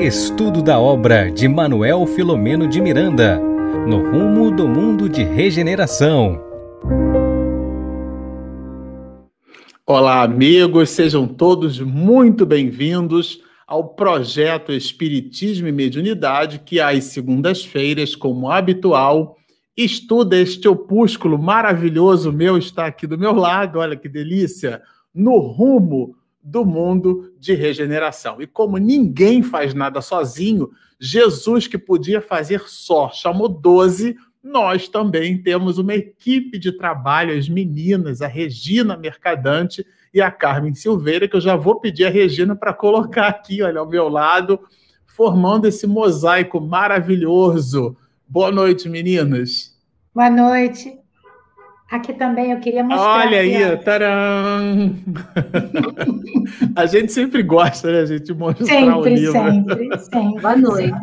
Estudo da obra de Manuel Filomeno de Miranda, no rumo do mundo de regeneração. Olá, amigos, sejam todos muito bem-vindos ao projeto Espiritismo e Mediunidade, que às segundas-feiras, como habitual, estuda este opúsculo maravilhoso meu, está aqui do meu lado, olha que delícia, no rumo do mundo de regeneração. E como ninguém faz nada sozinho, Jesus, que podia fazer só, chamou 12, nós também temos uma equipe de trabalho, as meninas, a Regina Mercadante e a Carmen Silveira, que eu já vou pedir a Regina para colocar aqui, olha, ao meu lado, formando esse mosaico maravilhoso. Boa noite, meninas. Boa noite. Aqui também eu queria mostrar. Olha aí, taram! a gente sempre gosta, né, a gente, de mostrar sempre, o livro. Sempre, sempre. Boa noite.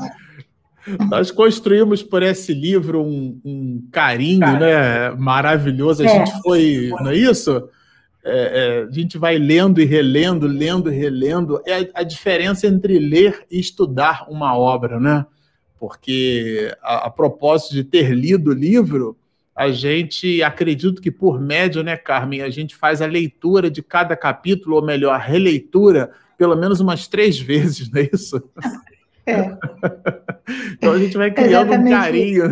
Nós construímos por esse livro um, um carinho né, maravilhoso. A é. gente foi, não é isso? É, é, a gente vai lendo e relendo, lendo e relendo. É a, a, diferença entre ler e estudar uma obra, né? Porque a, a propósito de ter lido o livro, a gente acredito que por médio, né, Carmen, a gente faz a leitura de cada capítulo, ou melhor, a releitura, pelo menos umas três vezes, não é isso? É. então a gente vai criando Exatamente um carinho,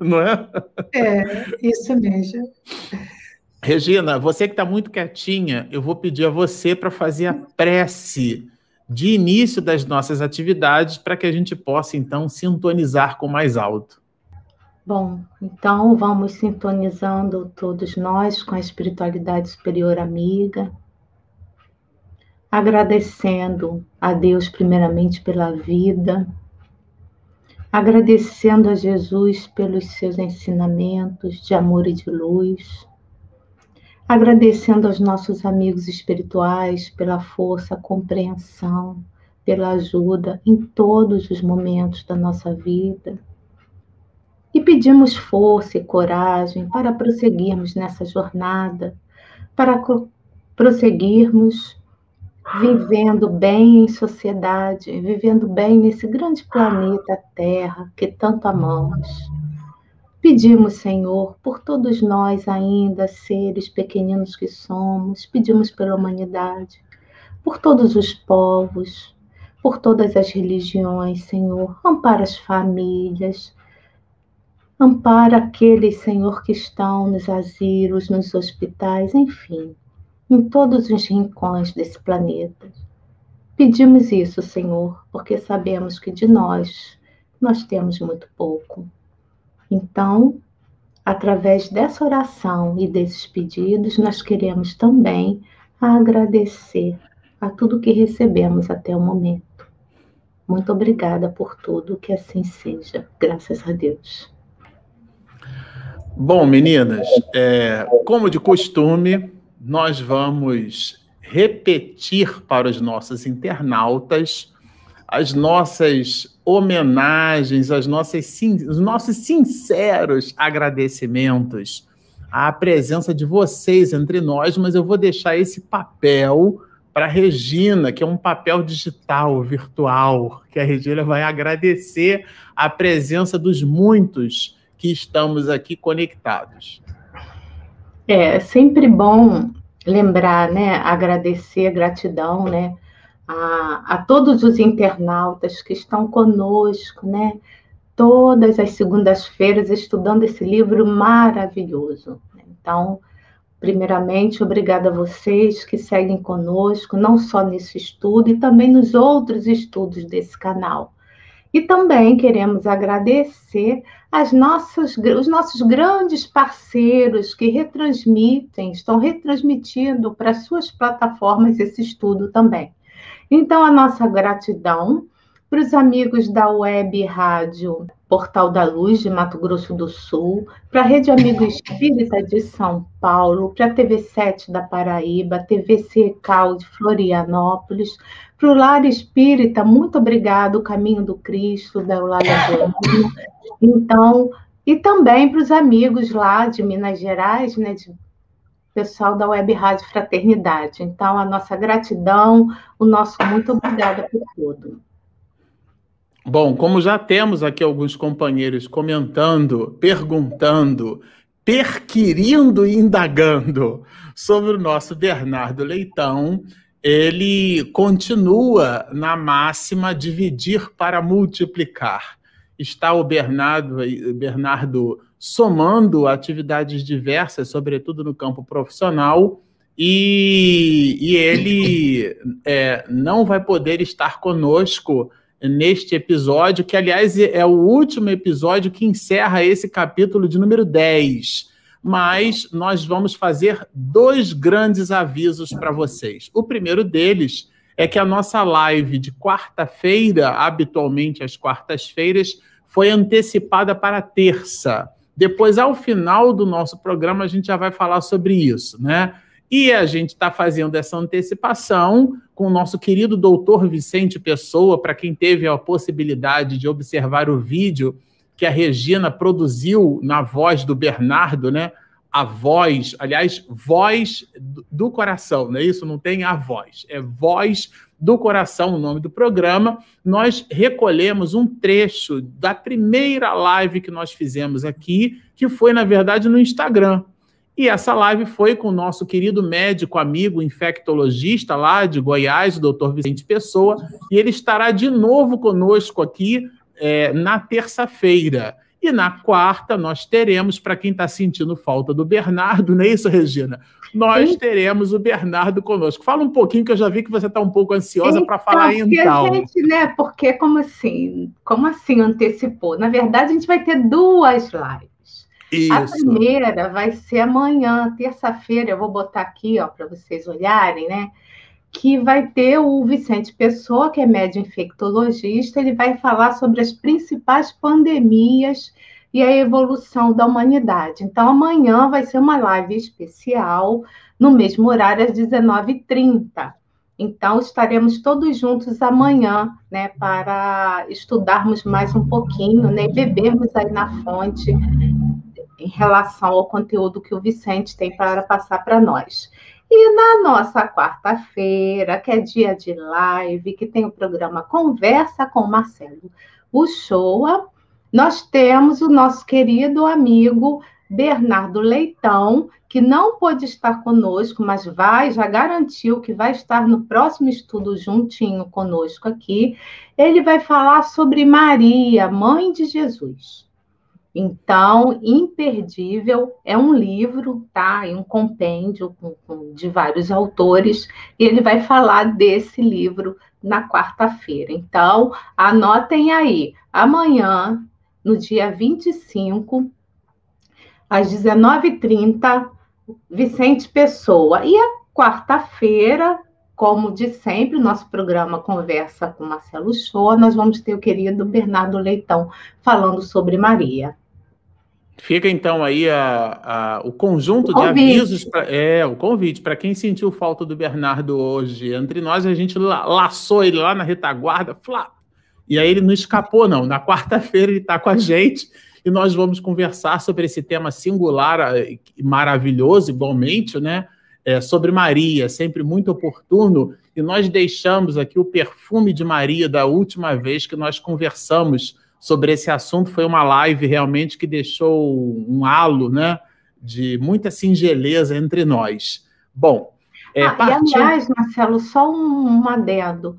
não é? É, isso mesmo. Regina, você que está muito quietinha, eu vou pedir a você para fazer a prece de início das nossas atividades para que a gente possa, então, sintonizar com mais alto. Bom, então vamos sintonizando todos nós com a espiritualidade superior amiga, agradecendo a Deus primeiramente pela vida, agradecendo a Jesus pelos seus ensinamentos de amor e de luz, agradecendo aos nossos amigos espirituais pela força, compreensão, pela ajuda em todos os momentos da nossa vida e pedimos força e coragem para prosseguirmos nessa jornada, para prosseguirmos vivendo bem em sociedade, vivendo bem nesse grande planeta Terra que tanto amamos. Pedimos, Senhor, por todos nós ainda, seres pequeninos que somos, pedimos pela humanidade, por todos os povos, por todas as religiões, Senhor, ampara as famílias, Ampara aqueles, Senhor, que estão nos asilos, nos hospitais, enfim, em todos os rincões desse planeta. Pedimos isso, Senhor, porque sabemos que de nós nós temos muito pouco. Então, através dessa oração e desses pedidos, nós queremos também agradecer a tudo que recebemos até o momento. Muito obrigada por tudo, que assim seja. Graças a Deus. Bom, meninas, é, como de costume, nós vamos repetir para os nossos internautas as nossas homenagens, as nossas, os nossos sinceros agradecimentos à presença de vocês entre nós, mas eu vou deixar esse papel para a Regina, que é um papel digital, virtual, que a Regina vai agradecer a presença dos muitos que estamos aqui conectados. É sempre bom lembrar, né, agradecer, gratidão, né, a, a todos os internautas que estão conosco, né, todas as segundas-feiras estudando esse livro maravilhoso. Então, primeiramente, obrigada a vocês que seguem conosco, não só nesse estudo, e também nos outros estudos desse canal. E também queremos agradecer as nossas, os nossos grandes parceiros que retransmitem, estão retransmitindo para suas plataformas esse estudo também. Então, a nossa gratidão para os amigos da Web Rádio Portal da Luz de Mato Grosso do Sul, para a Rede Amigo Espírita de São Paulo, para a TV7 da Paraíba, TV Secal de Florianópolis, para o Lar Espírita, muito obrigado, Caminho do Cristo, da Eulália Bueno. Então, e também para os amigos lá de Minas Gerais, né, de pessoal da Web Rádio Fraternidade. Então, a nossa gratidão, o nosso muito obrigada por tudo. Bom, como já temos aqui alguns companheiros comentando, perguntando, perquirindo e indagando sobre o nosso Bernardo Leitão, ele continua na máxima dividir para multiplicar. Está o Bernardo, Bernardo somando atividades diversas, sobretudo no campo profissional, e, e ele é, não vai poder estar conosco neste episódio, que, aliás, é o último episódio que encerra esse capítulo de número 10. Mas nós vamos fazer dois grandes avisos para vocês. O primeiro deles é que a nossa live de quarta-feira, habitualmente às quartas-feiras, foi antecipada para terça. Depois, ao final do nosso programa, a gente já vai falar sobre isso, né? E a gente está fazendo essa antecipação com o nosso querido doutor Vicente Pessoa, para quem teve a possibilidade de observar o vídeo que a Regina produziu na voz do Bernardo, né? A voz, aliás, voz do coração, não é isso? Não tem a voz, é voz do coração, o nome do programa. Nós recolhemos um trecho da primeira live que nós fizemos aqui, que foi, na verdade, no Instagram. E essa live foi com o nosso querido médico, amigo, infectologista lá de Goiás, o doutor Vicente Pessoa, e ele estará de novo conosco aqui é, na terça-feira. E na quarta nós teremos, para quem está sentindo falta do Bernardo, não é isso, Regina? Nós Sim. teremos o Bernardo conosco. Fala um pouquinho, que eu já vi que você está um pouco ansiosa para falar então. A gente, né, porque como assim? Como assim antecipou? Na verdade, a gente vai ter duas lives. Isso. A primeira vai ser amanhã, terça-feira, eu vou botar aqui, ó, para vocês olharem, né? Que vai ter o Vicente Pessoa, que é médico infectologista, ele vai falar sobre as principais pandemias e a evolução da humanidade. Então, amanhã vai ser uma live especial, no mesmo horário, às 19h30. Então, estaremos todos juntos amanhã, né, para estudarmos mais um pouquinho, né, bebermos aí na fonte em relação ao conteúdo que o Vicente tem para passar para nós. E na nossa quarta-feira, que é dia de live, que tem o programa Conversa com Marcelo Uchoa, nós temos o nosso querido amigo Bernardo Leitão, que não pôde estar conosco, mas vai, já garantiu que vai estar no próximo estudo juntinho conosco aqui. Ele vai falar sobre Maria, mãe de Jesus. Então, Imperdível é um livro, tá? É um compêndio com, com, de vários autores, e ele vai falar desse livro na quarta-feira. Então, anotem aí, amanhã, no dia 25, às 19h30, Vicente Pessoa. E a quarta-feira, como de sempre, nosso programa Conversa com Marcelo Show, nós vamos ter o querido Bernardo Leitão falando sobre Maria. Fica então aí a, a o conjunto o de avisos, pra, é, o convite para quem sentiu falta do Bernardo hoje. Entre nós, a gente laçou ele lá na retaguarda, flá, e aí ele não escapou, não. Na quarta-feira ele está com a gente e nós vamos conversar sobre esse tema singular e maravilhoso, igualmente, né? É, sobre Maria, sempre muito oportuno. E nós deixamos aqui o perfume de Maria da última vez que nós conversamos sobre esse assunto. Foi uma live realmente que deixou um halo, né, de muita singeleza entre nós. Bom, é, ah, e aliás, Marcelo, só um, um adendo.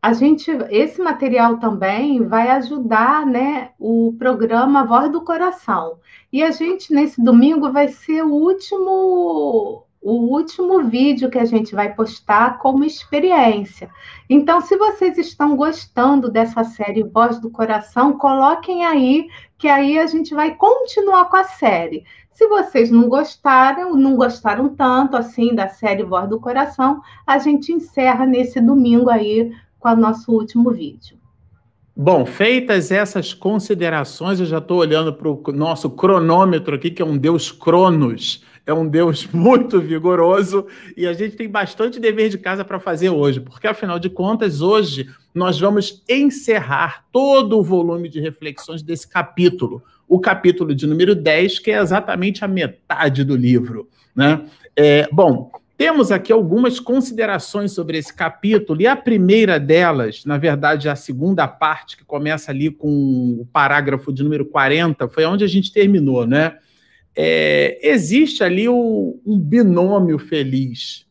A gente, esse material também vai ajudar, né, o programa Voz do Coração. E a gente nesse domingo vai ser o último o último vídeo que a gente vai postar como experiência. Então, se vocês estão gostando dessa série Voz do Coração, coloquem aí, que aí a gente vai continuar com a série. Se vocês não gostaram, não gostaram tanto assim da série Voz do Coração, a gente encerra nesse domingo aí com o nosso último vídeo. Bom, feitas essas considerações, eu já estou olhando para o nosso cronômetro aqui, que é um Deus Cronos é um Deus muito vigoroso e a gente tem bastante dever de casa para fazer hoje, porque afinal de contas, hoje nós vamos encerrar todo o volume de reflexões desse capítulo, o capítulo de número 10, que é exatamente a metade do livro. Né? É, bom, temos aqui algumas considerações sobre esse capítulo, e a primeira delas, na verdade, a segunda parte, que começa ali com o parágrafo de número 40, foi onde a gente terminou, né? É, existe ali o, um binômio feliz,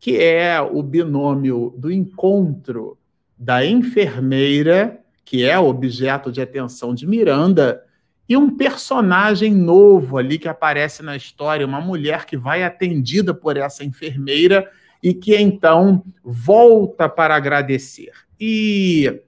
que é o binômio do encontro da enfermeira, que é objeto de atenção de Miranda, e um personagem novo ali que aparece na história, uma mulher que vai atendida por essa enfermeira e que então volta para agradecer. E,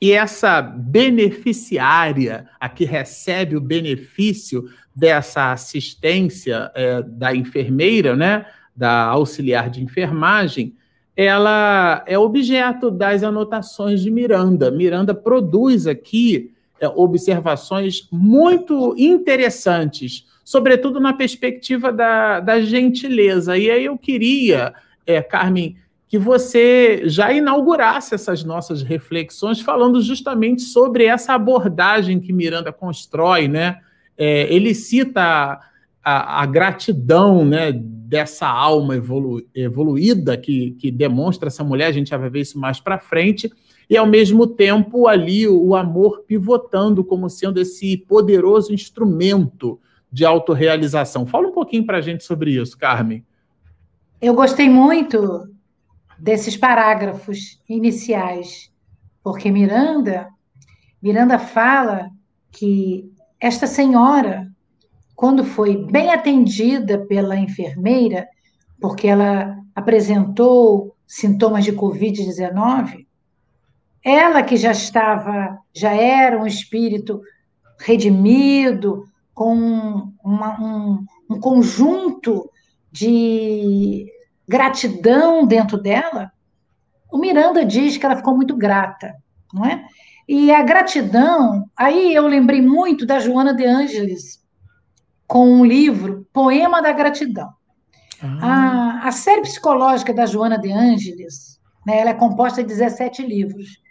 e essa beneficiária, a que recebe o benefício dessa assistência é, da enfermeira, né, da auxiliar de enfermagem, ela é objeto das anotações de Miranda. Miranda produz aqui é, observações muito interessantes, sobretudo na perspectiva da, da gentileza. E aí eu queria, é, Carmen, que você já inaugurasse essas nossas reflexões falando justamente sobre essa abordagem que Miranda constrói, né? É, ele cita a, a, gratidão, né, dessa alma evolu, evoluída que, que demonstra essa mulher, a gente já vai ver isso mais para frente, e ao mesmo tempo ali o amor pivotando como sendo esse poderoso instrumento de autorrealização. Fala um pouquinho para a gente sobre isso, Carmen. Eu gostei muito desses parágrafos iniciais, porque Miranda, Miranda fala que esta senhora, quando foi bem atendida pela enfermeira, porque ela apresentou sintomas de Covid-19, ela que já estava, já era um espírito redimido, com uma, um, um conjunto de gratidão dentro dela, o Miranda diz que ela ficou muito grata, não é? E a gratidão, aí eu lembrei muito da Joana de Ângeles, com um livro, Poema da Gratidão. Ah. A, a série psicológica da Joana de Ângeles, né, ela é composta de 17 livros.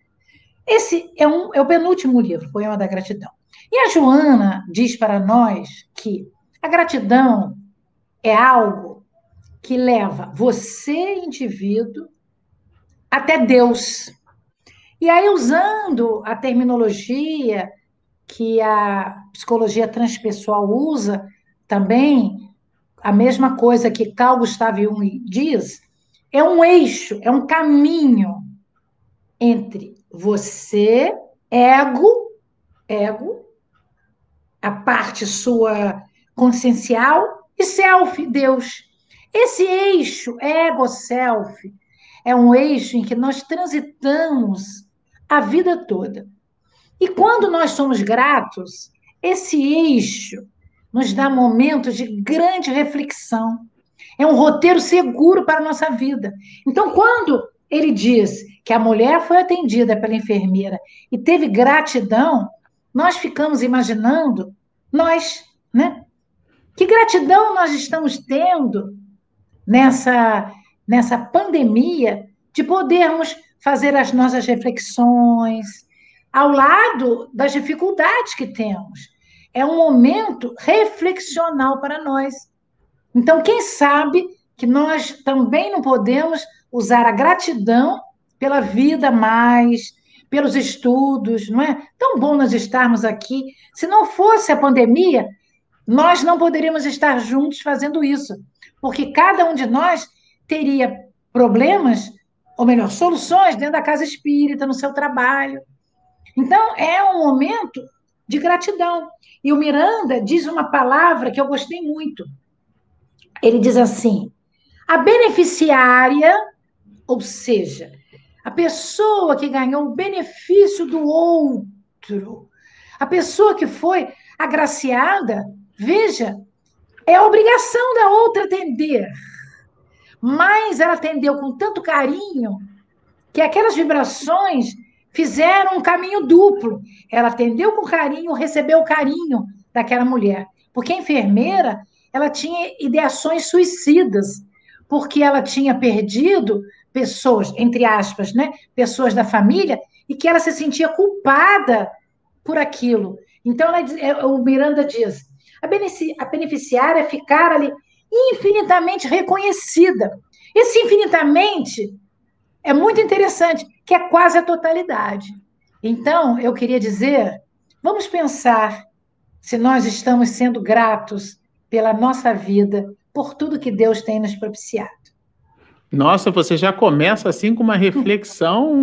Esse é, um, é o penúltimo livro, Poema da Gratidão. E a Joana diz para nós que a gratidão é algo que leva você, indivíduo, até Deus. E aí, usando a terminologia que a psicologia transpessoal usa, também, a mesma coisa que Carl Gustav Jung diz, é um eixo, é um caminho entre você, ego, ego, a parte sua consciencial, e self, Deus. Esse eixo ego-self é um eixo em que nós transitamos a vida toda. E quando nós somos gratos, esse eixo nos dá momentos de grande reflexão. É um roteiro seguro para a nossa vida. Então, quando ele diz que a mulher foi atendida pela enfermeira e teve gratidão, nós ficamos imaginando, nós, né? Que gratidão nós estamos tendo nessa, nessa pandemia de podermos fazer as nossas reflexões ao lado das dificuldades que temos. É um momento reflexional para nós. Então, quem sabe que nós também não podemos usar a gratidão pela vida mais, pelos estudos, não é? Tão bom nós estarmos aqui. Se não fosse a pandemia, nós não poderíamos estar juntos fazendo isso, porque cada um de nós teria problemas, ou melhor, soluções dentro da casa espírita, no seu trabalho. Então, é um momento de gratidão. E o Miranda diz uma palavra que eu gostei muito. Ele diz assim: a beneficiária ou seja, a pessoa que ganhou o benefício do outro, a pessoa que foi agraciada, veja, é a obrigação da outra atender. Mas ela atendeu com tanto carinho que aquelas vibrações fizeram um caminho duplo. Ela atendeu com carinho, recebeu o carinho daquela mulher. Porque a enfermeira, ela tinha ideações suicidas, porque ela tinha perdido pessoas, entre aspas, né, pessoas da família, e que ela se sentia culpada por aquilo. Então, ela, é, o Miranda diz: a beneficiária ficar ali infinitamente reconhecida. Esse infinitamente é muito interessante, que é quase a totalidade. Então, eu queria dizer, vamos pensar se nós estamos sendo gratos pela nossa vida, por tudo que Deus tem nos propiciado. Nossa, você já começa assim com uma reflexão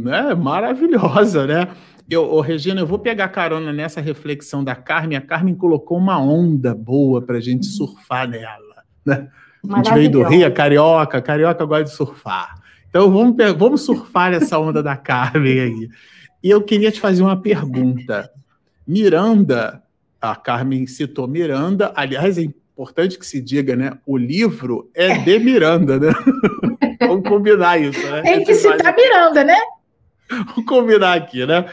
né, maravilhosa, né? Eu, ô, Regina, eu vou pegar carona nessa reflexão da Carmen. A Carmen colocou uma onda boa para a gente surfar nela. Né? A gente veio do Rio, carioca, carioca gosta de surfar. Então vamos, vamos surfar essa onda da Carmen aí. E eu queria te fazer uma pergunta. Miranda, a Carmen citou Miranda, aliás, é importante que se diga, né? O livro é de Miranda, né? vamos combinar isso, né? Tem que citar Miranda, né? Vamos combinar aqui, né?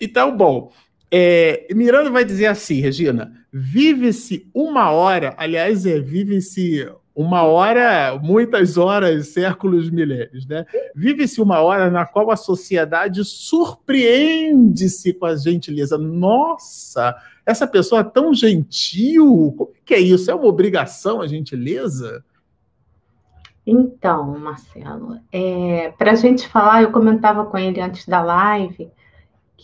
Então, bom, é, Miranda vai dizer assim, Regina, vive-se uma hora, aliás, é vive-se uma hora, muitas horas, séculos, milênios, né? Vive-se uma hora na qual a sociedade surpreende-se com a gentileza. Nossa, essa pessoa é tão gentil, como que é isso? É uma obrigação a gentileza? Então, Marcelo, é, para a gente falar, eu comentava com ele antes da live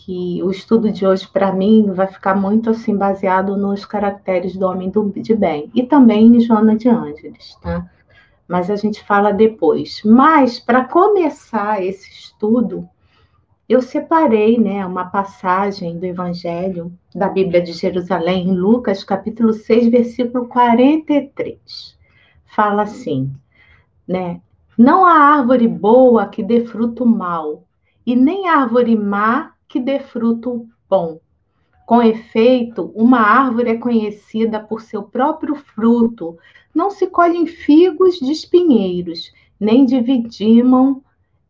que o estudo de hoje, para mim, vai ficar muito assim baseado nos caracteres do homem do, de bem e também em Joana de Ângeles, tá? Mas a gente fala depois. Mas, para começar esse estudo, eu separei né, uma passagem do Evangelho da Bíblia de Jerusalém, em Lucas, capítulo 6, versículo 43. Fala assim, né? Não há árvore boa que dê fruto mal, e nem árvore má que dê fruto bom. Com efeito, uma árvore é conhecida por seu próprio fruto. Não se colhem figos de espinheiros, nem dividimam,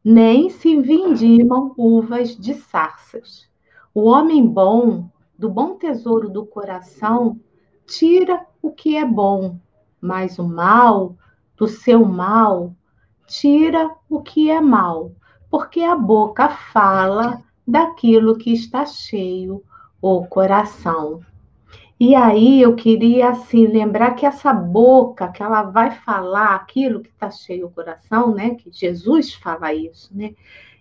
nem se vindimam uvas de sarças. O homem bom, do bom tesouro do coração, tira o que é bom, mas o mal, do seu mal, tira o que é mal, porque a boca fala daquilo que está cheio o coração. E aí eu queria assim lembrar que essa boca que ela vai falar aquilo que está cheio o coração, né? Que Jesus fala isso, né?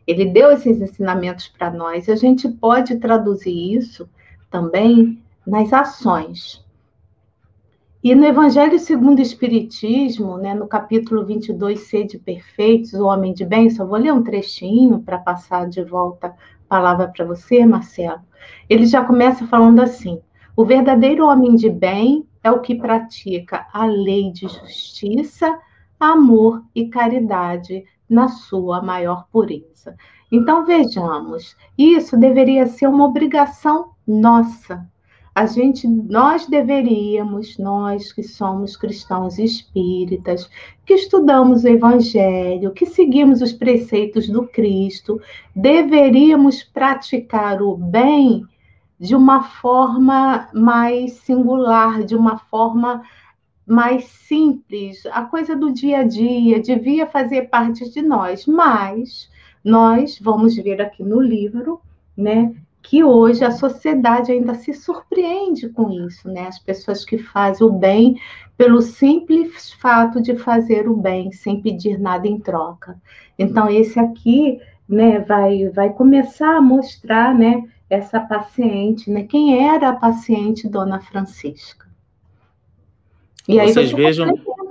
Ele deu esses ensinamentos para nós. A gente pode traduzir isso também nas ações. E no Evangelho segundo o Espiritismo, né, no capítulo 22, Sede Perfeitos, o Homem de Bem, só vou ler um trechinho para passar de volta palavra para você, Marcelo, ele já começa falando assim: o verdadeiro homem de bem é o que pratica a lei de justiça, amor e caridade na sua maior pureza. Então vejamos, isso deveria ser uma obrigação nossa, a gente, nós deveríamos, nós que somos cristãos espíritas, que estudamos o Evangelho, que seguimos os preceitos do Cristo, deveríamos praticar o bem de uma forma mais singular, de uma forma mais simples. A coisa do dia a dia devia fazer parte de nós, mas nós vamos ver aqui no livro, né? Que hoje a sociedade ainda se surpreende com isso, né? As pessoas que fazem o bem pelo simples fato de fazer o bem sem pedir nada em troca. Então esse aqui, né, vai vai começar a mostrar, né, essa paciente, né? Quem era a paciente Dona Francisca? E aí vocês vejam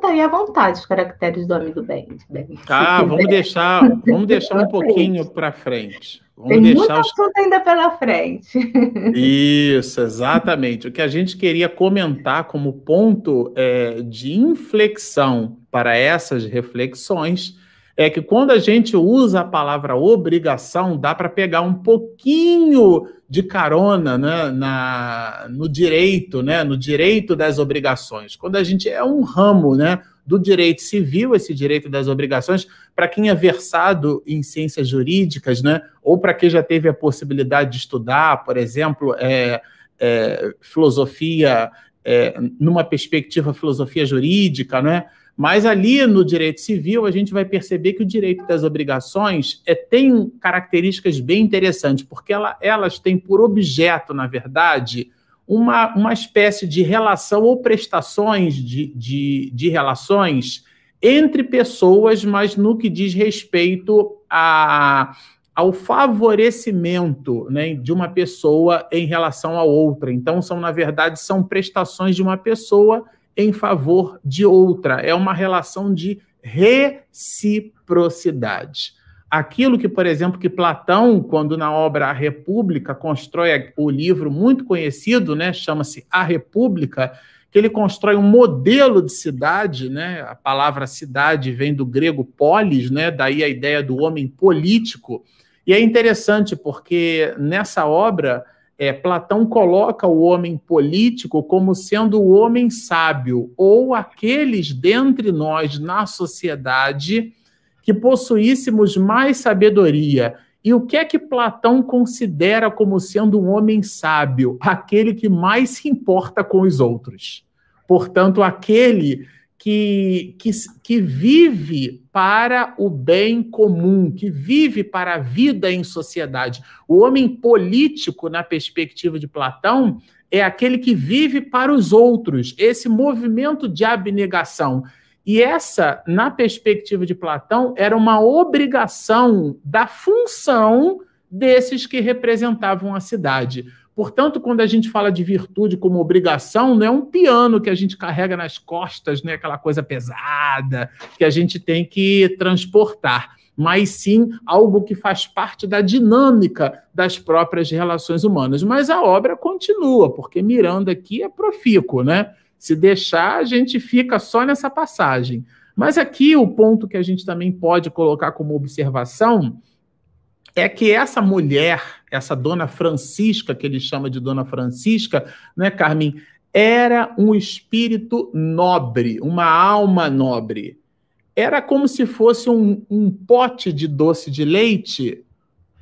aí à vontade os caracteres do homem do bem. bem. Ah, vamos deixar, vamos deixar um pouquinho para frente. Vamos Tem deixar muita os... assunto ainda pela frente. Isso, exatamente. O que a gente queria comentar como ponto é, de inflexão para essas reflexões é que quando a gente usa a palavra obrigação, dá para pegar um pouquinho de carona né, na, no direito, né, no direito das obrigações. Quando a gente é um ramo né, do direito civil, esse direito das obrigações, para quem é versado em ciências jurídicas, né, ou para quem já teve a possibilidade de estudar, por exemplo, é, é, filosofia, é, numa perspectiva filosofia jurídica, né, mas ali no direito civil, a gente vai perceber que o direito das obrigações é, tem características bem interessantes, porque ela, elas têm por objeto, na verdade, uma, uma espécie de relação ou prestações de, de, de relações entre pessoas, mas no que diz respeito a, ao favorecimento né, de uma pessoa em relação a outra. Então, são, na verdade, são prestações de uma pessoa em favor de outra. É uma relação de reciprocidade. Aquilo que, por exemplo, que Platão, quando na obra A República constrói o livro muito conhecido, né, chama-se A República, que ele constrói um modelo de cidade, né? A palavra cidade vem do grego polis, né? Daí a ideia do homem político. E é interessante porque nessa obra é, Platão coloca o homem político como sendo o homem sábio, ou aqueles dentre nós na sociedade que possuíssemos mais sabedoria. E o que é que Platão considera como sendo um homem sábio? Aquele que mais se importa com os outros. Portanto, aquele que, que, que vive para o bem comum, que vive para a vida em sociedade. O homem político, na perspectiva de Platão, é aquele que vive para os outros, esse movimento de abnegação. E essa, na perspectiva de Platão, era uma obrigação da função desses que representavam a cidade. Portanto, quando a gente fala de virtude como obrigação, não é um piano que a gente carrega nas costas, né? aquela coisa pesada que a gente tem que transportar, mas sim algo que faz parte da dinâmica das próprias relações humanas. Mas a obra continua, porque Miranda aqui é profícuo, né? Se deixar, a gente fica só nessa passagem. Mas aqui o ponto que a gente também pode colocar como observação é que essa mulher, essa dona Francisca, que ele chama de dona Francisca, né, Carmen, era um espírito nobre, uma alma nobre. Era como se fosse um, um pote de doce de leite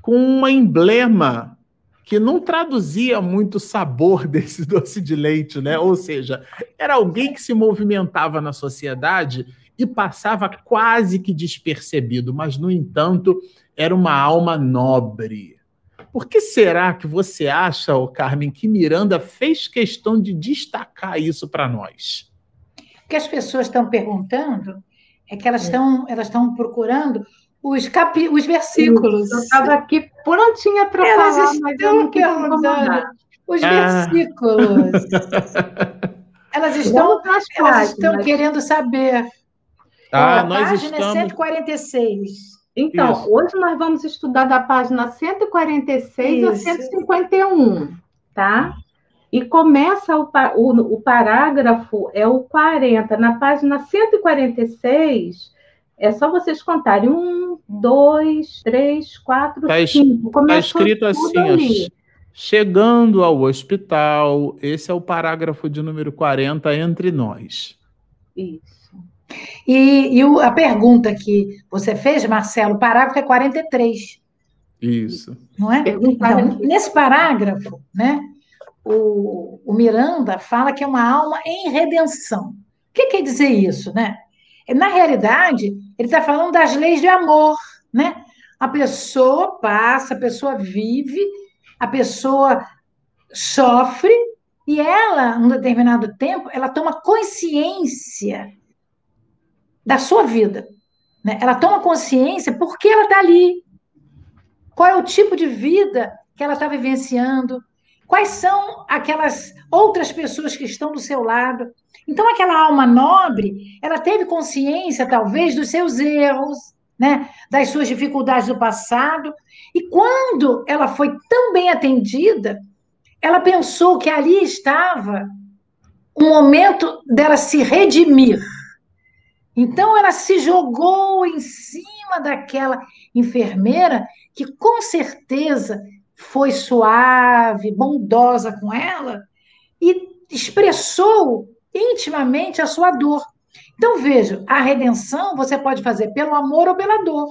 com um emblema que não traduzia muito o sabor desse doce de leite, né? Ou seja, era alguém que se movimentava na sociedade e passava quase que despercebido, mas, no entanto, era uma alma nobre. Por que será que você acha, oh Carmen, que Miranda fez questão de destacar isso para nós? O que as pessoas estão perguntando é que elas estão elas estão procurando os, capi, os versículos. Eu estava aqui prontinha para falar, mas eu não perguntando os ah. versículos. elas estão, elas estão querendo saber. Ah, Ó, nós página estamos... 146. Então, Isso. hoje nós vamos estudar da página 146 Isso. a 151, tá? E começa o, o, o, parágrafo, é o 40. Na página 146, é só vocês contarem. Um, dois, três, quatro, tá cinco. Está escrito assim, ó, chegando ao hospital, esse é o parágrafo de número 40 entre nós. Isso. E, e o, a pergunta que você fez, Marcelo, o parágrafo é 43. Isso. Não é? Então, nesse parágrafo, né, o, o Miranda fala que é uma alma em redenção. O que quer dizer isso, né? Na realidade, ele está falando das leis de amor, né? A pessoa passa, a pessoa vive, a pessoa sofre e ela, num determinado tempo, ela toma consciência da sua vida. Né? Ela toma consciência por que ela está ali. Qual é o tipo de vida que ela está vivenciando? Quais são aquelas outras pessoas que estão do seu lado? Então, aquela alma nobre, ela teve consciência, talvez, dos seus erros, né? das suas dificuldades do passado. E quando ela foi tão bem atendida, ela pensou que ali estava um momento dela se redimir então ela se jogou em cima daquela enfermeira que com certeza foi suave, bondosa com ela e expressou intimamente a sua dor. Então veja, a redenção você pode fazer pelo amor ou pela dor.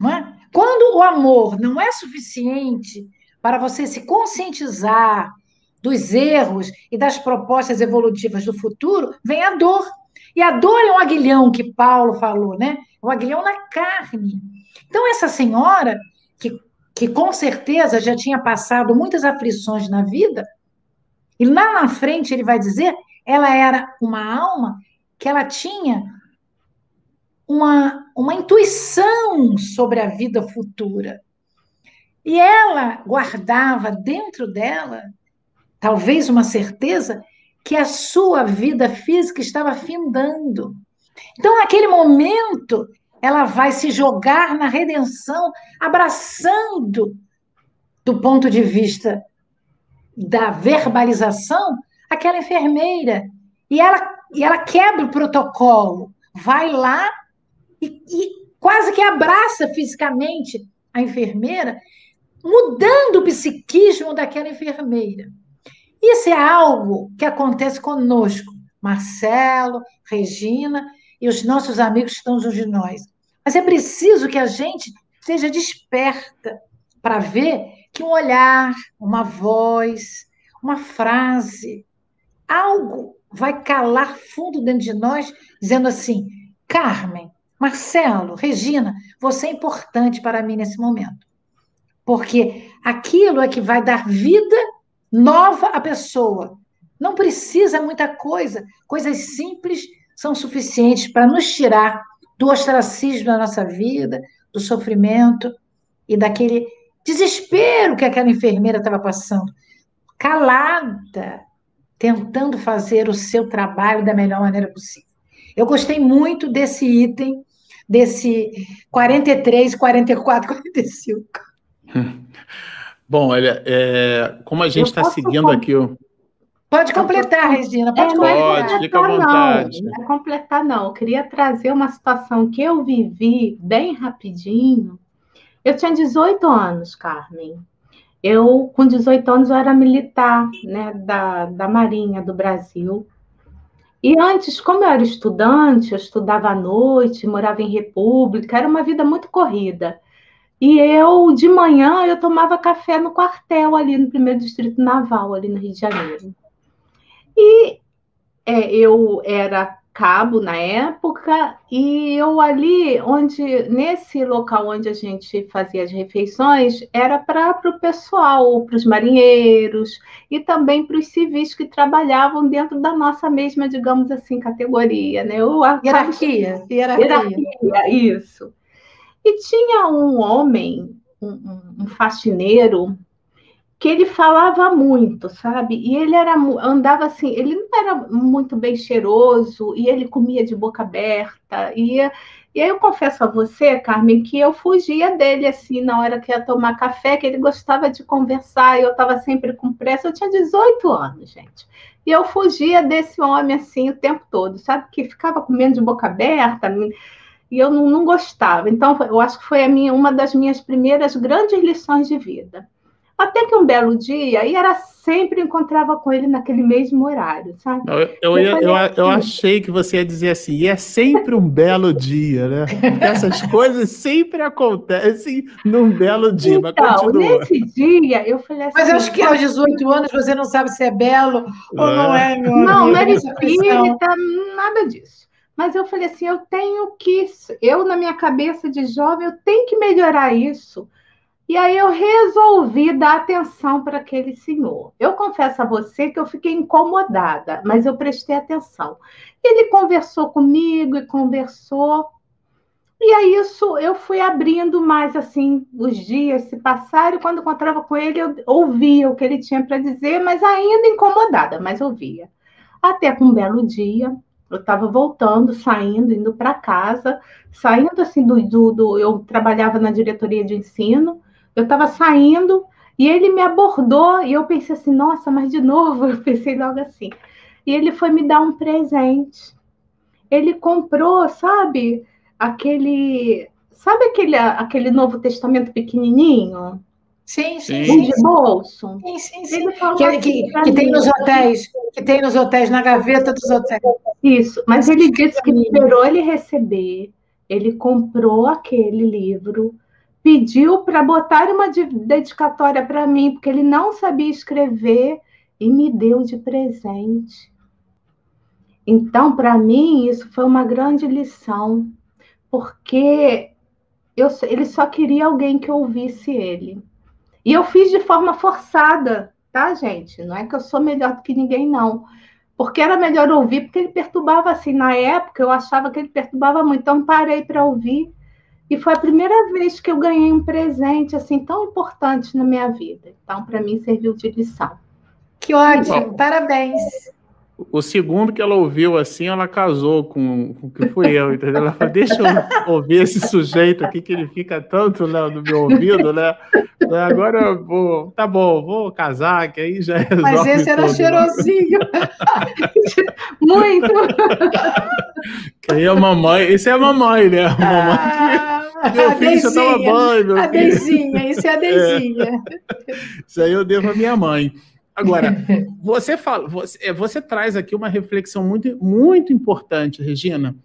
Não é? Quando o amor não é suficiente para você se conscientizar dos erros e das propostas evolutivas do futuro, vem a dor. E a dor é um aguilhão que Paulo falou, né? É um aguilhão na carne. Então, essa senhora, que, que com certeza já tinha passado muitas aflições na vida, E lá na frente ele vai dizer, ela era uma alma que ela tinha uma, uma intuição sobre a vida futura. E ela guardava dentro dela, talvez uma certeza, que a sua vida física estava findando. Então, naquele momento, ela vai se jogar na redenção, abraçando, do ponto de vista da verbalização, aquela enfermeira. E ela, e ela quebra o protocolo, vai lá e, e quase que abraça fisicamente a enfermeira, mudando o psiquismo daquela enfermeira. Isso é algo que acontece conosco, Marcelo, Regina e os nossos amigos que estão junto de nós. Mas é preciso que a gente esteja desperta para ver que um olhar, uma voz, uma frase, algo vai calar fundo dentro de nós, dizendo assim: Carmen, Marcelo, Regina, você é importante para mim nesse momento. Porque aquilo é que vai dar vida nova à pessoa. Não precisa muita coisa, coisas simples são suficientes para nos tirar do ostracismo da nossa vida, do sofrimento e daquele desespero que aquela enfermeira estava passando, calada, tentando fazer o seu trabalho da melhor maneira possível. Eu gostei muito desse item, desse 43, 44, 45. Bom, olha, é, como a gente está seguindo aqui o. Pode completar, Regina, pode é, completar. Pode, fica à vontade. Não, não é completar, não. Eu queria trazer uma situação que eu vivi bem rapidinho. Eu tinha 18 anos, Carmen. Eu, com 18 anos, eu era militar né, da, da Marinha do Brasil. E antes, como eu era estudante, eu estudava à noite, morava em República, era uma vida muito corrida. E eu, de manhã, eu tomava café no quartel ali no primeiro distrito naval, ali no Rio de Janeiro. E é, eu era cabo na época, e eu ali, onde, nesse local onde a gente fazia as refeições, era para o pessoal, para os marinheiros e também para os civis que trabalhavam dentro da nossa mesma, digamos assim, categoria, né? Eu, hierarquia, hierarquia. Hierarquia, isso. E tinha um homem, um, um faxineiro, que ele falava muito, sabe? E ele era andava assim, ele não era muito bem cheiroso e ele comia de boca aberta. E, e aí eu confesso a você, Carmen, que eu fugia dele assim na hora que ia tomar café, que ele gostava de conversar, e eu estava sempre com pressa. Eu tinha 18 anos, gente. E eu fugia desse homem assim o tempo todo, sabe? Que ficava comendo de boca aberta, e eu não, não gostava. Então, eu acho que foi a minha, uma das minhas primeiras grandes lições de vida. Até que um belo dia, e era sempre encontrava com ele naquele mesmo horário, sabe? Eu, eu, eu, eu, eu, assim, achei que você ia dizer assim, e é sempre um belo dia, né? Essas coisas sempre acontecem num belo dia, então, mas continua. nesse dia, eu falei assim... Mas acho que aos 18 anos você não sabe se é belo é. ou não é, meu Não, não era espírita, nada disso. Mas eu falei assim, eu tenho que, eu na minha cabeça de jovem, eu tenho que melhorar isso. E aí eu resolvi dar atenção para aquele senhor. Eu confesso a você que eu fiquei incomodada, mas eu prestei atenção. Ele conversou comigo e conversou. E aí isso eu fui abrindo mais assim, os dias se passaram, e quando encontrava com ele, eu ouvia o que ele tinha para dizer, mas ainda incomodada, mas ouvia. Até que um belo dia, eu estava voltando, saindo, indo para casa, saindo assim do, do, do, Eu trabalhava na diretoria de ensino, eu estava saindo e ele me abordou e eu pensei assim, nossa, mas de novo, eu pensei logo assim. E ele foi me dar um presente. Ele comprou, sabe, aquele. Sabe aquele, aquele Novo Testamento pequenininho? Sim, sim. sim. de bolso. Sim, sim, sim. Que, assim, que, que tem nos hotéis, que tem nos hotéis, na gaveta dos hotéis. Isso, mas ele disse que esperou ele receber, ele comprou aquele livro, pediu para botar uma dedicatória para mim, porque ele não sabia escrever e me deu de presente. Então, para mim, isso foi uma grande lição, porque eu, ele só queria alguém que ouvisse ele. E eu fiz de forma forçada, tá, gente? Não é que eu sou melhor do que ninguém, não. Porque era melhor ouvir, porque ele perturbava assim. Na época, eu achava que ele perturbava muito, então parei para ouvir. E foi a primeira vez que eu ganhei um presente assim tão importante na minha vida. Então, para mim, serviu de lição. Que ótimo, parabéns. O segundo que ela ouviu assim, ela casou com, o que fui eu, entendeu? Ela falou, deixa eu ouvir esse sujeito aqui que ele fica tanto né, no meu ouvido, né? Agora eu vou, tá bom, vou casar, que aí já resolve Mas esse era tudo, né? cheirosinho. Muito. Que aí a mamãe, esse é a mamãe, né? A mamãe ah, meu filho toma banho, meu a filho. A Deizinha, isso é a Deizinha. É. Isso aí eu devo à minha mãe. Agora, você fala, você, é, você traz aqui uma reflexão muito, muito importante, Regina,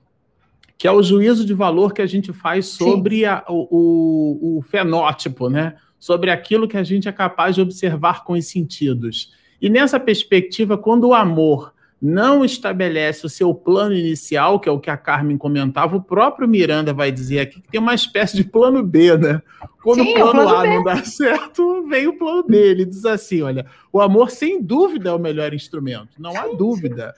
que é o juízo de valor que a gente faz sobre a, o, o, o fenótipo, né? Sobre aquilo que a gente é capaz de observar com os sentidos. E nessa perspectiva, quando o amor não estabelece o seu plano inicial, que é o que a Carmen comentava, o próprio Miranda vai dizer aqui que tem uma espécie de plano B, né? Quando Sim, o plano, o plano A B. não dá certo, vem o plano B. Ele diz assim: olha, o amor sem dúvida é o melhor instrumento, não há dúvida.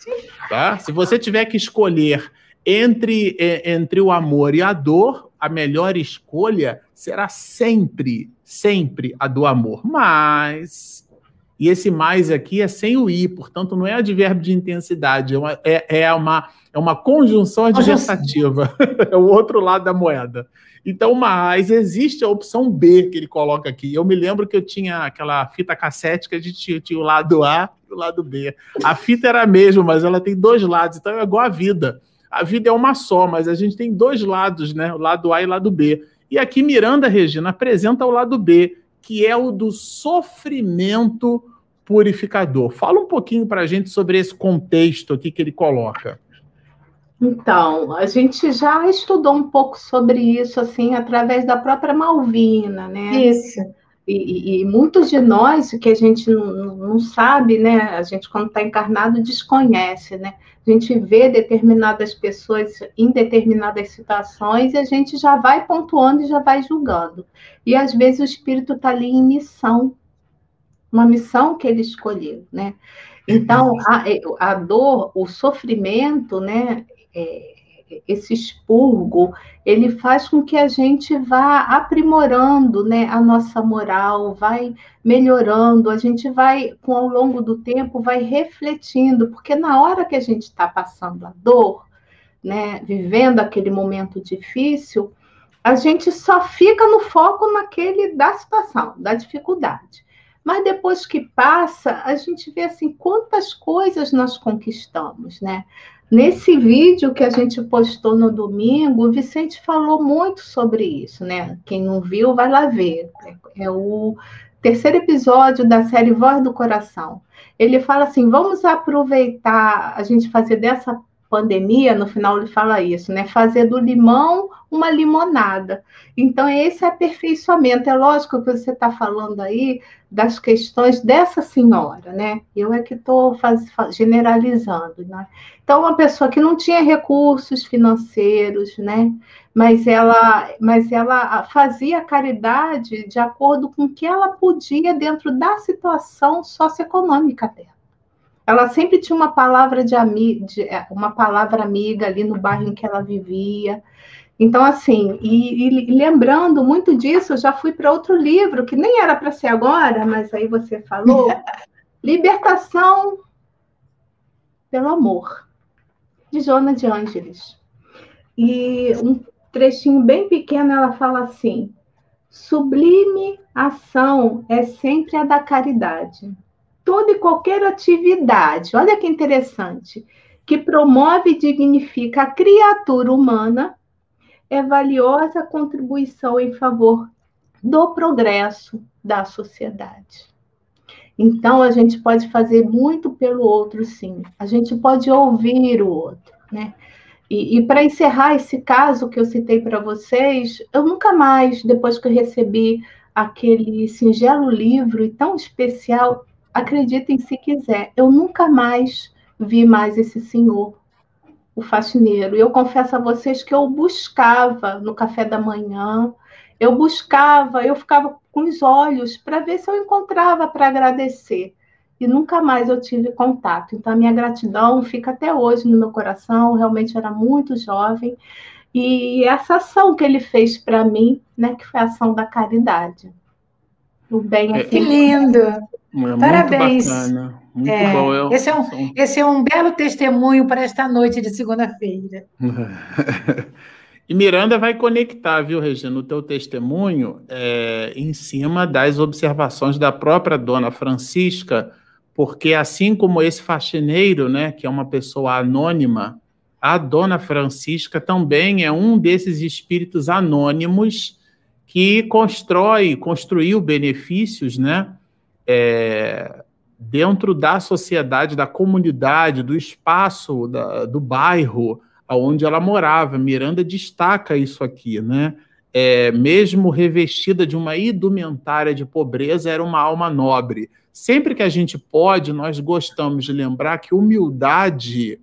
Tá? Se você tiver que escolher entre, entre o amor e a dor, a melhor escolha será sempre, sempre a do amor. Mas e esse mais aqui é sem o i, portanto, não é advérbio de intensidade, é uma, é, é uma, é uma conjunção adversativa. é o outro lado da moeda. Então, mas existe a opção B que ele coloca aqui. Eu me lembro que eu tinha aquela fita cassete que a gente tinha, o lado A e o lado B. A fita era a mesma, mas ela tem dois lados, então é igual a vida. A vida é uma só, mas a gente tem dois lados, né? O lado A e o lado B. E aqui Miranda Regina apresenta o lado B, que é o do sofrimento purificador. Fala um pouquinho para a gente sobre esse contexto aqui que ele coloca. Então, a gente já estudou um pouco sobre isso, assim, através da própria Malvina, né? Isso. E, e, muitos de nós, que a gente não, não sabe, né? A gente, quando está encarnado, desconhece, né? A gente vê determinadas pessoas em determinadas situações e a gente já vai pontuando e já vai julgando. E às vezes o espírito está ali em missão, uma missão que ele escolheu, né? Então, a, a dor, o sofrimento, né? É, esse expurgo, ele faz com que a gente vá aprimorando né, a nossa moral, vai melhorando, a gente vai, com ao longo do tempo, vai refletindo, porque na hora que a gente está passando a dor, né, vivendo aquele momento difícil, a gente só fica no foco naquele da situação, da dificuldade. Mas depois que passa, a gente vê assim quantas coisas nós conquistamos, né? Nesse vídeo que a gente postou no domingo, o Vicente falou muito sobre isso, né? Quem não viu, vai lá ver. É o terceiro episódio da série Voz do Coração. Ele fala assim: vamos aproveitar a gente fazer dessa pandemia, no final ele fala isso, né? Fazer do limão uma limonada. Então, esse é aperfeiçoamento. É lógico que você está falando aí das questões dessa senhora, né? Eu é que estou generalizando, né? Então, uma pessoa que não tinha recursos financeiros, né? Mas ela, mas ela fazia caridade de acordo com o que ela podia dentro da situação socioeconômica dela. Ela sempre tinha uma palavra de, amiga, é, uma palavra amiga ali no bairro em que ela vivia. Então, assim, e, e lembrando muito disso, eu já fui para outro livro, que nem era para ser agora, mas aí você falou: Libertação pelo Amor, de Jona de Ângeles. E um trechinho bem pequeno, ela fala assim: sublime ação é sempre a da caridade toda e qualquer atividade, olha que interessante, que promove e dignifica a criatura humana, é valiosa contribuição em favor do progresso da sociedade. Então, a gente pode fazer muito pelo outro, sim. A gente pode ouvir o outro, né? E, e para encerrar esse caso que eu citei para vocês, eu nunca mais, depois que eu recebi aquele singelo livro e tão especial, acreditem se quiser, eu nunca mais vi mais esse senhor, o faxineiro. Eu confesso a vocês que eu buscava no café da manhã, eu buscava, eu ficava com os olhos para ver se eu encontrava para agradecer. E nunca mais eu tive contato. Então, a minha gratidão fica até hoje no meu coração. Realmente era muito jovem. E essa ação que ele fez para mim, né, que foi a ação da caridade. O bem é, assim. Que lindo! É Parabéns. Bacana. Muito é, bom. Eu, esse, é um, esse é um belo testemunho para esta noite de segunda-feira. e Miranda vai conectar, viu, Regina, o teu testemunho é, em cima das observações da própria dona Francisca, porque assim como esse faxineiro, né, que é uma pessoa anônima, a dona Francisca também é um desses espíritos anônimos que constrói, construiu benefícios, né? É, dentro da sociedade, da comunidade, do espaço, da, do bairro onde ela morava. Miranda destaca isso aqui, né? É, mesmo revestida de uma indumentária de pobreza, era uma alma nobre. Sempre que a gente pode, nós gostamos de lembrar que humildade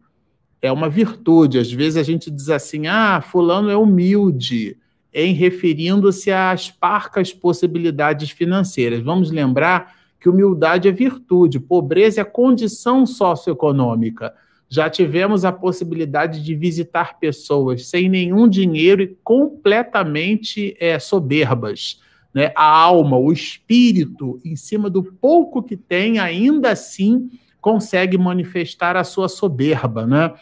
é uma virtude. Às vezes a gente diz assim: ah, Fulano é humilde, em referindo-se às parcas possibilidades financeiras. Vamos lembrar que humildade é virtude, pobreza é condição socioeconômica. Já tivemos a possibilidade de visitar pessoas sem nenhum dinheiro e completamente é, soberbas. Né? A alma, o espírito, em cima do pouco que tem, ainda assim consegue manifestar a sua soberba. Né?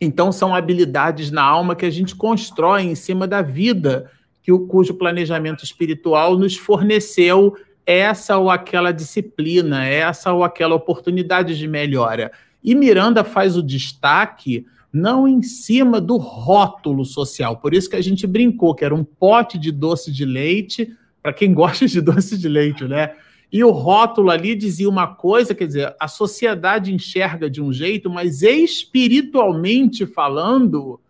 Então, são habilidades na alma que a gente constrói em cima da vida que o, cujo planejamento espiritual nos forneceu essa ou aquela disciplina, essa ou aquela oportunidade de melhora. E Miranda faz o destaque não em cima do rótulo social. Por isso que a gente brincou que era um pote de doce de leite para quem gosta de doce de leite, né? E o rótulo ali dizia uma coisa, quer dizer, a sociedade enxerga de um jeito, mas espiritualmente falando,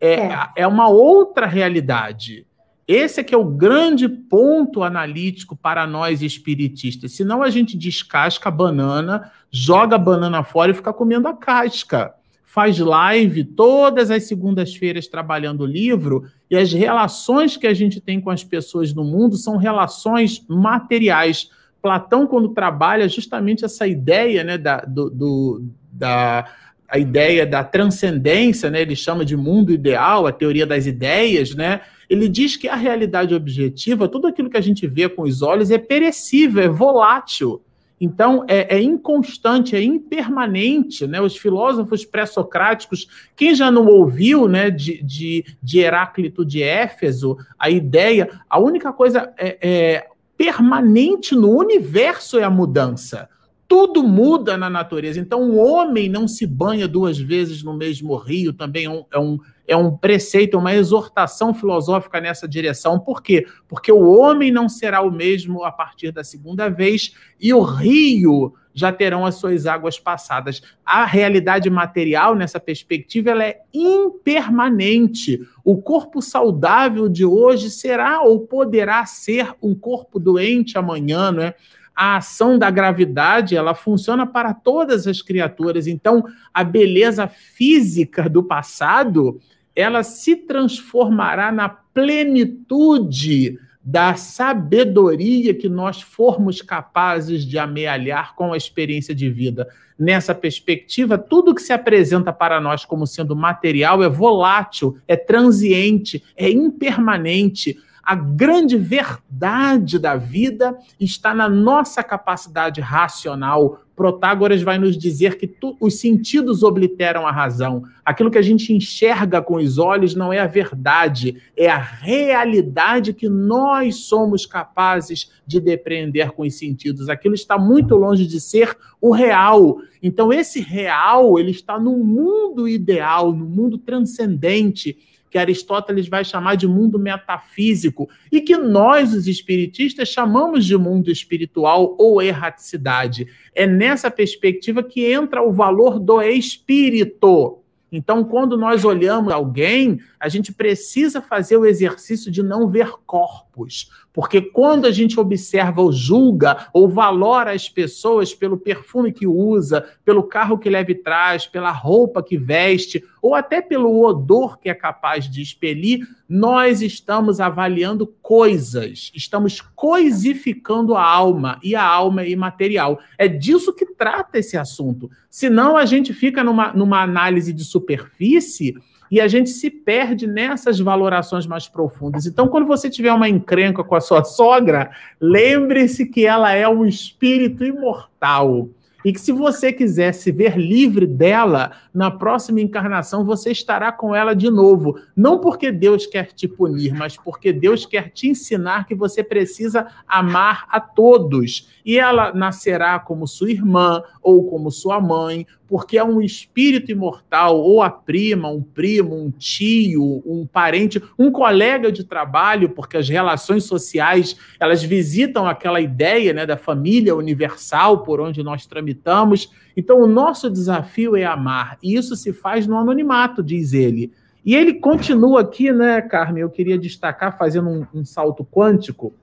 é, é. é uma outra realidade. Esse é que é o grande ponto analítico para nós espiritistas. Senão a gente descasca a banana, joga a banana fora e fica comendo a casca. Faz live todas as segundas-feiras trabalhando o livro e as relações que a gente tem com as pessoas no mundo são relações materiais. Platão, quando trabalha justamente essa ideia né, da, do, do da a ideia da transcendência, né? Ele chama de mundo ideal, a teoria das ideias, né? Ele diz que a realidade objetiva, tudo aquilo que a gente vê com os olhos é perecível, é volátil. Então, é, é, inconstante, é impermanente. Né? Os filósofos pré-socráticos, quem já não ouviu né, de, de, de, Heráclito de Éfeso, a ideia, a única coisa é, é, permanente no universo é a mudança. Tudo muda na natureza. Então, o homem não se banha duas vezes no mesmo rio, também é um, é um, é um preceito, uma exortação filosófica nessa direção. Por quê? Porque o homem não será o mesmo a partir da segunda vez e o rio já terão as suas águas passadas. A realidade material, nessa perspectiva, ela é impermanente. O corpo saudável de hoje será ou poderá ser um corpo doente amanhã, não é? a ação da gravidade ela funciona para todas as criaturas. Então, a beleza física do passado ela se transformará na plenitude da sabedoria que nós formos capazes de amealhar com a experiência de vida. Nessa perspectiva, tudo que se apresenta para nós como sendo material é volátil, é transiente, é impermanente. A grande verdade da vida está na nossa capacidade racional. Protágoras vai nos dizer que tu, os sentidos obliteram a razão. Aquilo que a gente enxerga com os olhos não é a verdade, é a realidade que nós somos capazes de depreender com os sentidos. Aquilo está muito longe de ser o real. Então esse real, ele está no mundo ideal, no mundo transcendente que Aristóteles vai chamar de mundo metafísico, e que nós, os espiritistas, chamamos de mundo espiritual ou erraticidade. É nessa perspectiva que entra o valor do espírito. Então, quando nós olhamos alguém, a gente precisa fazer o exercício de não ver corpos corpos. Porque quando a gente observa ou julga ou valora as pessoas pelo perfume que usa, pelo carro que leva e traz, pela roupa que veste, ou até pelo odor que é capaz de expelir, nós estamos avaliando coisas, estamos coisificando a alma, e a alma é imaterial. É disso que trata esse assunto. Senão a gente fica numa, numa análise de superfície e a gente se perde nessas valorações mais profundas. Então, quando você tiver uma encrenca com a sua sogra, lembre-se que ela é um espírito imortal. E que se você quiser se ver livre dela, na próxima encarnação você estará com ela de novo. Não porque Deus quer te punir, mas porque Deus quer te ensinar que você precisa amar a todos. E ela nascerá como sua irmã ou como sua mãe, porque é um espírito imortal, ou a prima, um primo, um tio, um parente, um colega de trabalho, porque as relações sociais, elas visitam aquela ideia né, da família universal por onde nós tramitamos. Então, o nosso desafio é amar, e isso se faz no anonimato, diz ele. E ele continua aqui, né, Carmen? Eu queria destacar, fazendo um, um salto quântico,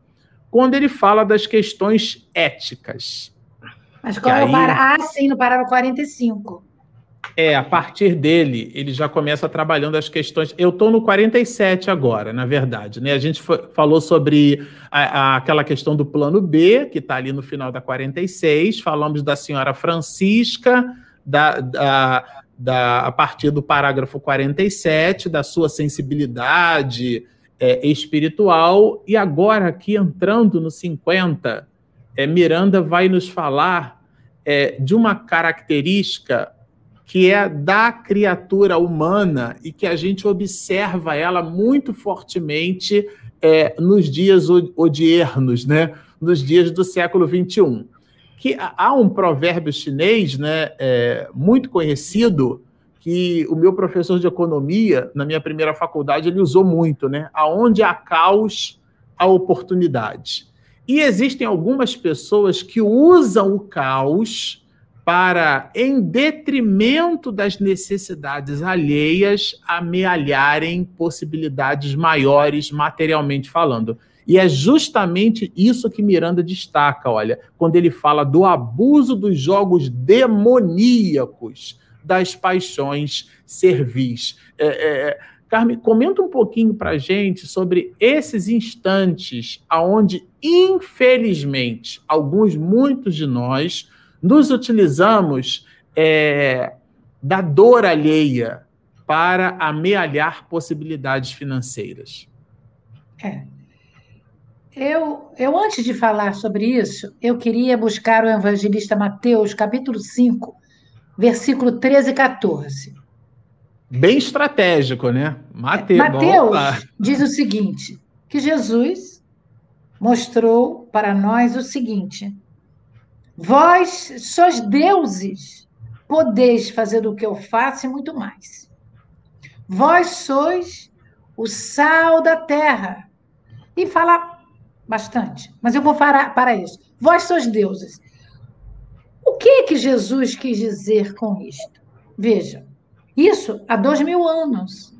quando ele fala das questões éticas. Mas qual é o para... Ah, sim, no parágrafo 45. É, a partir dele, ele já começa trabalhando as questões. Eu estou no 47 agora, na verdade. Né? A gente foi, falou sobre a, a, aquela questão do plano B, que está ali no final da 46. Falamos da senhora Francisca, da, da, da, a partir do parágrafo 47, da sua sensibilidade é, espiritual. E agora, aqui entrando no 50, é, Miranda vai nos falar é, de uma característica que é da criatura humana e que a gente observa ela muito fortemente é, nos dias odiernos, né? nos dias do século XXI. Que há um provérbio chinês né, é, muito conhecido que o meu professor de economia, na minha primeira faculdade, ele usou muito, né? Aonde há caos, há oportunidade. E existem algumas pessoas que usam o caos para, em detrimento das necessidades alheias, amealharem possibilidades maiores materialmente falando. E é justamente isso que Miranda destaca, olha, quando ele fala do abuso dos jogos demoníacos, das paixões servis. É, é, Carmen, comenta um pouquinho para gente sobre esses instantes aonde, infelizmente, alguns, muitos de nós, nos utilizamos é, da dor alheia para amealhar possibilidades financeiras. É. Eu, eu, antes de falar sobre isso, eu queria buscar o evangelista Mateus, capítulo 5, versículo 13 e 14. Bem estratégico, né? Mateus, Mateus diz o seguinte: que Jesus mostrou para nós o seguinte: vós sois deuses, podeis fazer o que eu faço e muito mais. Vós sois o sal da terra. E fala bastante, mas eu vou parar para isso. Vós sois deuses. O que que Jesus quis dizer com isto? Veja, isso há dois mil anos.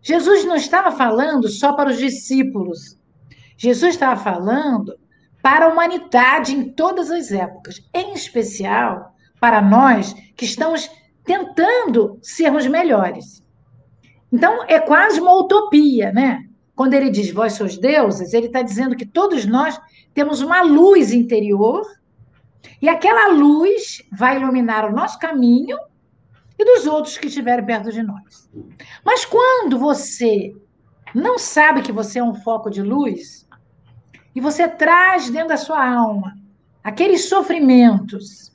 Jesus não estava falando só para os discípulos. Jesus estava falando para a humanidade em todas as épocas, em especial para nós que estamos tentando sermos melhores. Então, é quase uma utopia, né? Quando ele diz vós sois deuses, ele está dizendo que todos nós temos uma luz interior e aquela luz vai iluminar o nosso caminho e dos outros que estiverem perto de nós. Mas quando você não sabe que você é um foco de luz e você traz dentro da sua alma aqueles sofrimentos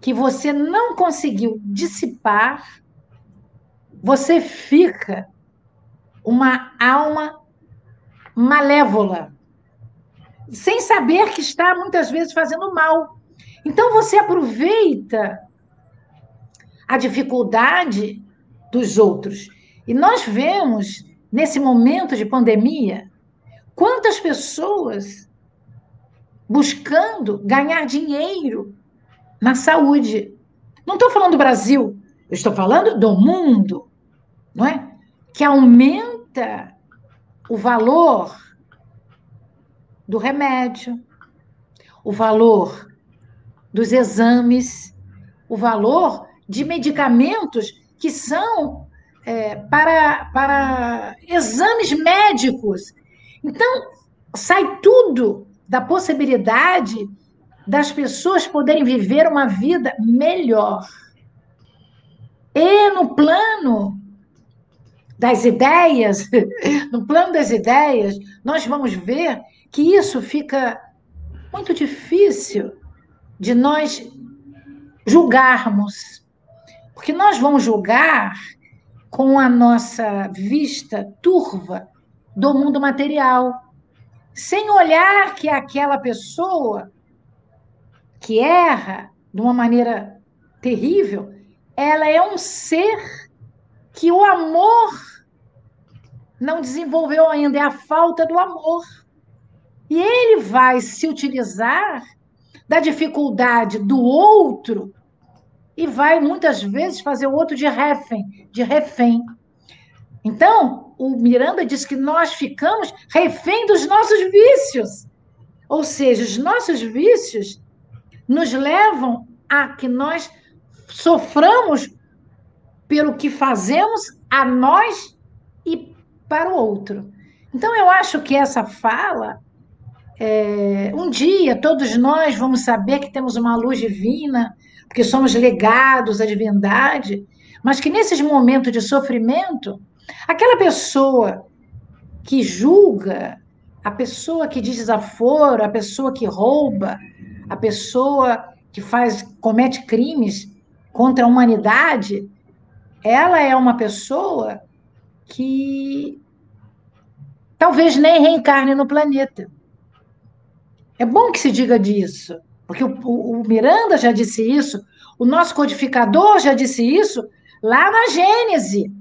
que você não conseguiu dissipar, você fica uma alma malévola, sem saber que está muitas vezes fazendo mal. Então você aproveita a dificuldade dos outros. E nós vemos, nesse momento de pandemia, quantas pessoas buscando ganhar dinheiro na saúde. Não estou falando do Brasil, eu estou falando do mundo, não é? Que aumenta o valor do remédio, o valor dos exames, o valor de medicamentos que são é, para, para exames médicos. Então, sai tudo da possibilidade das pessoas poderem viver uma vida melhor. E no plano das ideias, no plano das ideias, nós vamos ver que isso fica muito difícil de nós julgarmos. Porque nós vamos julgar com a nossa vista turva do mundo material, sem olhar que aquela pessoa que erra de uma maneira terrível, ela é um ser que o amor não desenvolveu ainda, é a falta do amor. E ele vai se utilizar da dificuldade do outro e vai muitas vezes fazer o outro de refém, de refém. Então, o Miranda diz que nós ficamos refém dos nossos vícios. Ou seja, os nossos vícios nos levam a que nós soframos pelo que fazemos a nós e para o outro. Então, eu acho que essa fala é, um dia todos nós vamos saber que temos uma luz divina, porque somos legados à divindade, mas que nesses momentos de sofrimento, aquela pessoa que julga, a pessoa que diz desaforo, a pessoa que rouba, a pessoa que faz comete crimes contra a humanidade, ela é uma pessoa que talvez nem reencarne no planeta. É bom que se diga disso, porque o, o, Miranda já disse isso, o nosso codificador já disse isso lá na Gênese.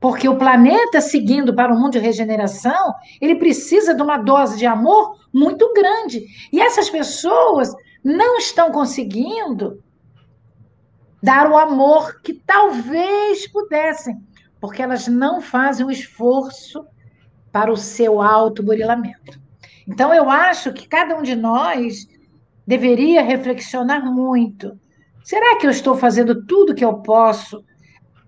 Porque o planeta, seguindo para o mundo de regeneração, ele precisa de uma dose de amor muito grande. E essas pessoas não estão conseguindo dar o amor que talvez pudessem, porque elas não fazem o esforço para o seu auto-burilamento. Então, eu acho que cada um de nós deveria reflexionar muito. Será que eu estou fazendo tudo que eu posso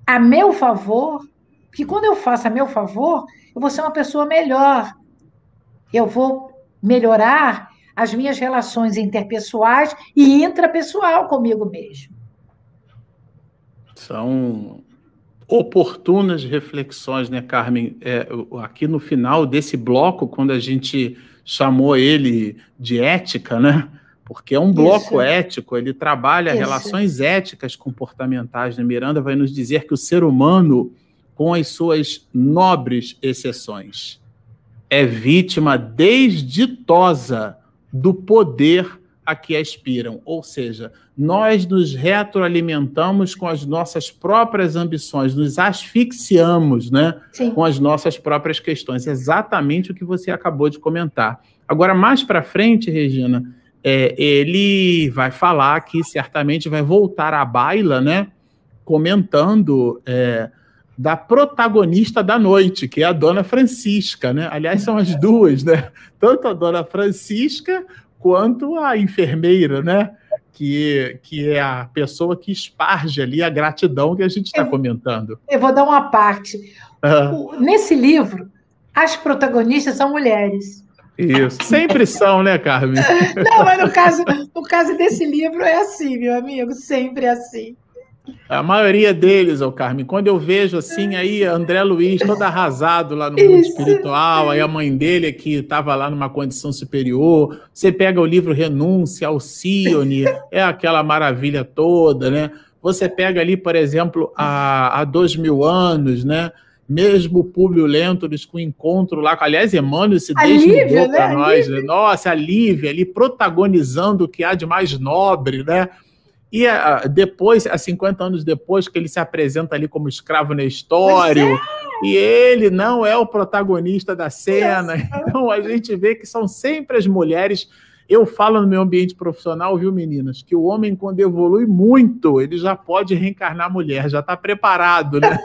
a meu favor? Porque quando eu faço a meu favor, eu vou ser uma pessoa melhor. Eu vou melhorar as minhas relações interpessoais e intrapessoal comigo mesmo. São oportunas reflexões, né, Carmen? É, aqui no final desse bloco, quando a gente chamou ele de ética, né? Porque é um bloco Isso. ético, ele trabalha Isso. relações éticas comportamentais. Né? Miranda vai nos dizer que o ser humano, com as suas nobres exceções, é vítima desditosa do poder a que aspiram. Ou seja, nós nos retroalimentamos com as nossas próprias ambições, nos asfixiamos né, com as nossas próprias questões. Exatamente o que você acabou de comentar. Agora, mais para frente, Regina, é, ele vai falar que certamente vai voltar à baila, né? Comentando é, da protagonista da noite, que é a Dona Francisca, né? Aliás, são as duas, né? Tanto a Dona Francisca quanto a enfermeira, né? Que, que é a pessoa que esparge ali a gratidão que a gente está comentando. Eu vou dar uma parte. Uhum. Nesse livro, as protagonistas são mulheres. Isso, sempre são, né, Carmen? Não, mas no caso, no caso desse livro é assim, meu amigo, sempre é assim. A maioria deles, ô Carmen, quando eu vejo assim, aí André Luiz todo arrasado lá no mundo Isso. espiritual, aí a mãe dele que estava lá numa condição superior, você pega o livro Renúncia, Alcione, é aquela maravilha toda, né? Você pega ali, por exemplo, há, há dois mil anos, né? Mesmo Públio Lentulus com o encontro lá, aliás, Emmanuel se para né? nós, né? Nossa, a Lívia ali protagonizando o que há de mais nobre, né? E uh, depois, há 50 anos depois, que ele se apresenta ali como escravo Nestório, é. e ele não é o protagonista da cena. Então a gente vê que são sempre as mulheres. Eu falo no meu ambiente profissional, viu, meninas, que o homem, quando evolui muito, ele já pode reencarnar mulher, já está preparado, né?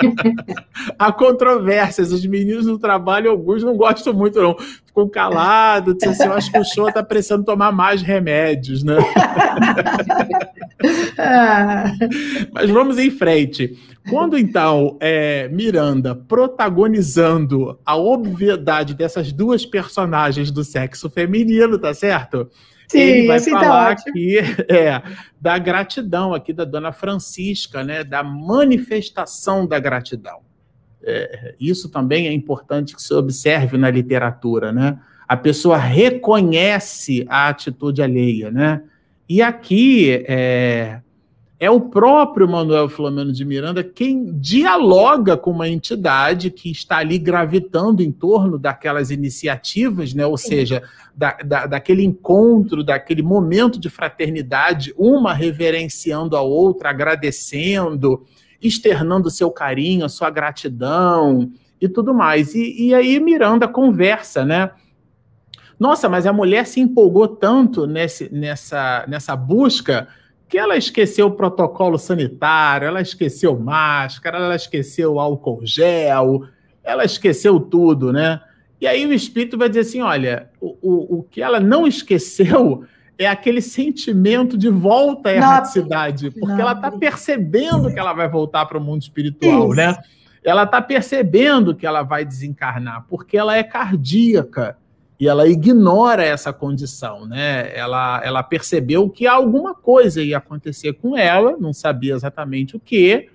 Há controvérsias. Os meninos no trabalho, alguns não gostam muito, não. Ficou calado, disse assim, eu acho que o show está precisando tomar mais remédios, né? Mas vamos em frente. Quando então é, Miranda protagonizando a obviedade dessas duas personagens do sexo feminino, tá certo? Sim, ele vai tá falar tá aqui é, da gratidão aqui da Dona Francisca, né? Da manifestação da gratidão. É, isso também é importante que se observe na literatura, né? A pessoa reconhece a atitude alheia, né? E aqui é, é o próprio Manuel Filomeno de Miranda quem dialoga com uma entidade que está ali gravitando em torno daquelas iniciativas, né? ou seja, da, da, daquele encontro, daquele momento de fraternidade, uma reverenciando a outra, agradecendo, externando seu carinho, sua gratidão e tudo mais. E, e aí Miranda conversa, né? Nossa, mas a mulher se empolgou tanto nesse, nessa, nessa busca que ela esqueceu o protocolo sanitário, ela esqueceu máscara, ela esqueceu álcool gel, ela esqueceu tudo, né? E aí o espírito vai dizer assim: olha, o, o, o que ela não esqueceu é aquele sentimento de volta à erraticidade, porque não. ela está percebendo que ela vai voltar para o mundo espiritual, Isso. né? Ela está percebendo que ela vai desencarnar, porque ela é cardíaca e ela ignora essa condição, né? Ela, ela percebeu que alguma coisa ia acontecer com ela, não sabia exatamente o que,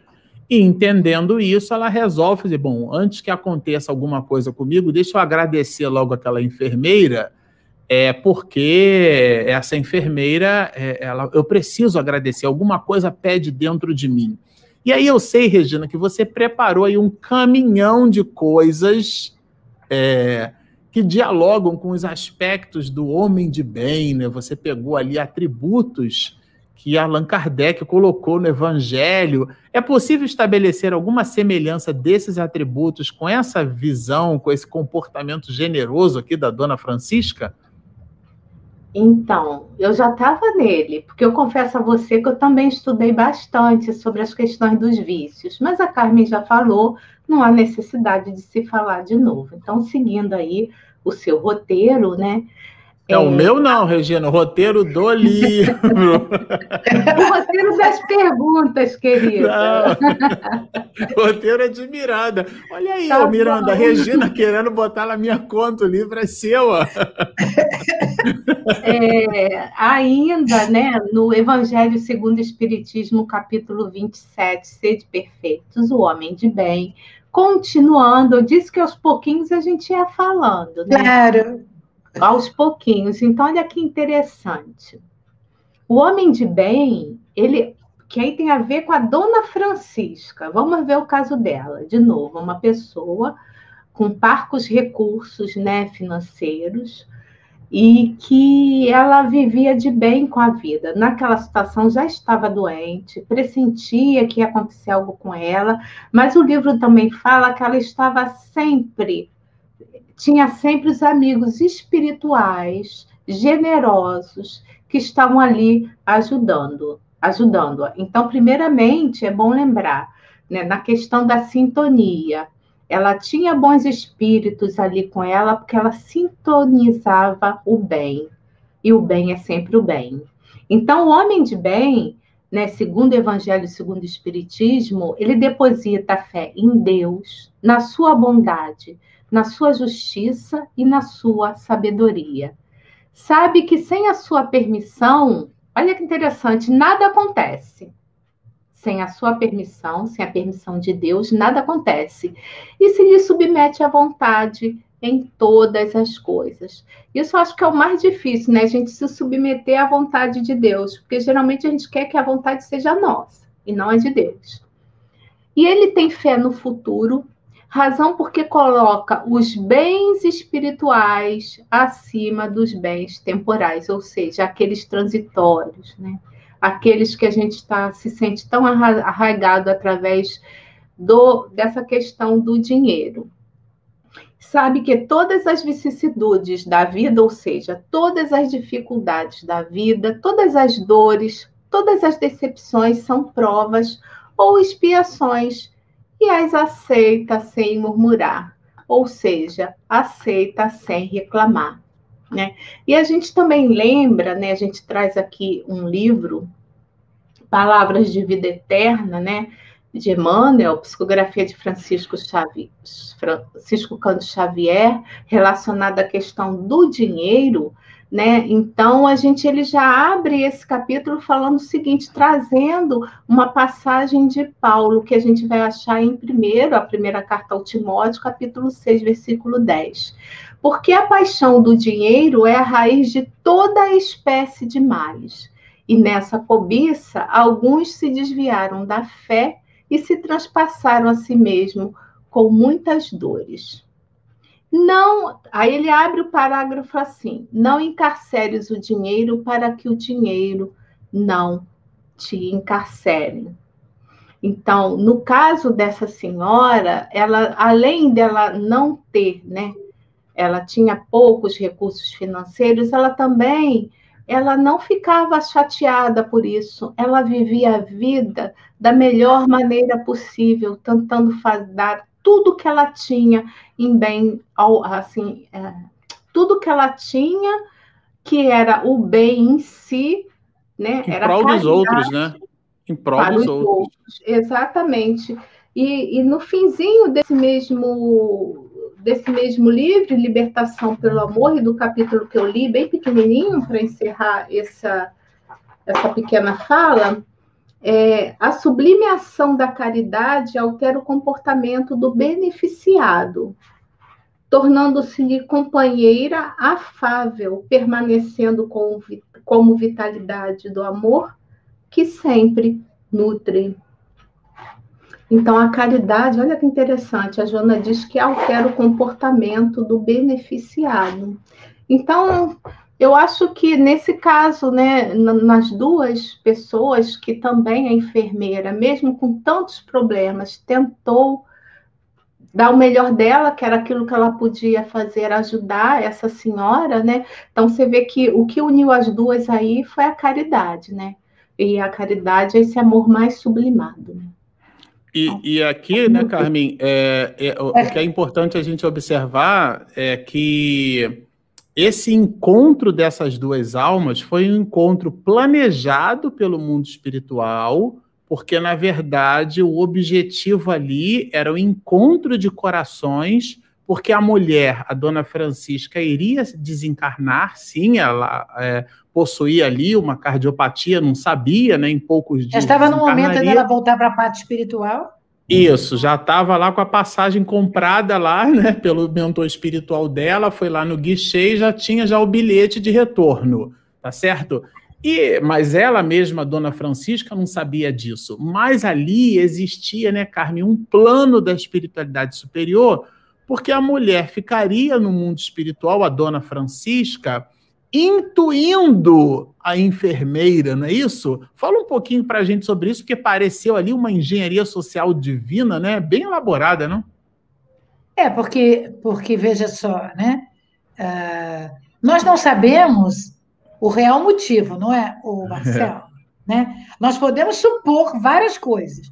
e entendendo isso, ela resolve dizer: bom, antes que aconteça alguma coisa comigo, deixa eu agradecer logo aquela enfermeira, é porque essa enfermeira, é, ela, eu preciso agradecer, alguma coisa pede dentro de mim. E aí eu sei, Regina, que você preparou aí um caminhão de coisas. É, que dialogam com os aspectos do homem de bem, né? Você pegou ali atributos que Allan Kardec colocou no Evangelho. É possível estabelecer alguma semelhança desses atributos com essa visão, com esse comportamento generoso aqui da Dona Francisca? Então, eu já estava nele, porque eu confesso a você que eu também estudei bastante sobre as questões dos vícios, mas a Carmen já falou, não há necessidade de se falar de novo. Então, seguindo aí o seu roteiro, né? É, é, o meu não, Regina, o roteiro do livro. o roteiro das perguntas, querida. o roteiro é de Miranda. Olha aí, tá Miranda, a Regina querendo botar na minha conta, o livro é seu. É, ainda, né, no Evangelho segundo o Espiritismo, capítulo 27, Sede Perfeitos, o homem de bem, continuando, eu disse que aos pouquinhos a gente ia falando, né? Claro. Aos pouquinhos. Então, olha que interessante. O homem de bem, ele que aí tem a ver com a dona Francisca. Vamos ver o caso dela. De novo, uma pessoa com parcos recursos né, financeiros, e que ela vivia de bem com a vida. Naquela situação já estava doente, pressentia que ia acontecer algo com ela, mas o livro também fala que ela estava sempre, tinha sempre os amigos espirituais, generosos, que estavam ali ajudando, ajudando-a. Então, primeiramente, é bom lembrar, né, na questão da sintonia, ela tinha bons espíritos ali com ela, porque ela sintonizava o bem. E o bem é sempre o bem. Então, o homem de bem, né, segundo o Evangelho, segundo o Espiritismo, ele deposita a fé em Deus, na sua bondade, na sua justiça e na sua sabedoria. Sabe que sem a sua permissão, olha que interessante, nada acontece sem a sua permissão, sem a permissão de Deus, nada acontece. E se lhe submete à vontade em todas as coisas. Isso eu acho que é o mais difícil, né? A gente se submeter à vontade de Deus, porque geralmente a gente quer que a vontade seja nossa e não a de Deus. E ele tem fé no futuro, razão porque coloca os bens espirituais acima dos bens temporais, ou seja, aqueles transitórios, né? aqueles que a gente está se sente tão arraigado através do, dessa questão do dinheiro. Sabe que todas as vicissitudes da vida, ou seja, todas as dificuldades da vida, todas as dores, todas as decepções são provas ou expiações e as aceita sem murmurar. ou seja, aceita sem reclamar. Né? E a gente também lembra, né, a gente traz aqui um livro, Palavras de Vida Eterna, né, de Emmanuel, psicografia de Francisco, Xavier, Francisco Canto Xavier, relacionada à questão do dinheiro, né? Então a gente ele já abre esse capítulo falando o seguinte, trazendo uma passagem de Paulo que a gente vai achar em primeiro, a primeira carta ao Timóteo, capítulo 6, versículo 10. Porque a paixão do dinheiro é a raiz de toda espécie de males. E nessa cobiça, alguns se desviaram da fé e se transpassaram a si mesmo com muitas dores. Não, aí ele abre o parágrafo assim: não encarceres o dinheiro para que o dinheiro não te encarcere. Então, no caso dessa senhora, ela além dela não ter, né, ela tinha poucos recursos financeiros, ela também ela não ficava chateada por isso, ela vivia a vida da melhor maneira possível, tentando dar tudo que ela tinha em bem, assim, é, tudo que ela tinha que era o bem em si, né? Em era prol dos outros, né? Em prol dos outros. outros. Exatamente. E, e no finzinho desse mesmo desse mesmo livro, Libertação pelo Amor, e do capítulo que eu li, bem pequenininho, para encerrar essa, essa pequena fala, é, a sublime ação da caridade altera o comportamento do beneficiado, tornando-se-lhe companheira afável, permanecendo com, como vitalidade do amor que sempre nutre. Então, a caridade, olha que interessante, a Joana diz que altera o comportamento do beneficiado. Então, eu acho que nesse caso, né, nas duas pessoas que também a enfermeira, mesmo com tantos problemas, tentou dar o melhor dela, que era aquilo que ela podia fazer, ajudar essa senhora, né? Então você vê que o que uniu as duas aí foi a caridade, né? E a caridade é esse amor mais sublimado. Né? E, e, aqui, né, Carmen, é, é, o que é importante a gente observar é que esse encontro dessas duas almas foi um encontro planejado pelo mundo espiritual, porque, na verdade, o objetivo ali era o encontro de corações, porque a mulher, a dona Francisca, iria desencarnar, sim, ela é, possuía ali uma cardiopatia, não sabia, né, em poucos dias. Já estava no momento dela voltar para a parte espiritual? Isso, já estava lá com a passagem comprada lá, né, pelo mentor espiritual dela, foi lá no guichê e já tinha já o bilhete de retorno, tá certo? E, mas ela mesma, Dona Francisca, não sabia disso. Mas ali existia, né, Carmen, um plano da espiritualidade superior, porque a mulher ficaria no mundo espiritual, a Dona Francisca, intuindo a enfermeira, não é isso? Fala um pouquinho para a gente sobre isso, porque pareceu ali uma engenharia social divina, né? Bem elaborada, não? É, porque, porque veja só, né? Uh, nós não sabemos o real motivo, não é, o Marcelo? né? Nós podemos supor várias coisas.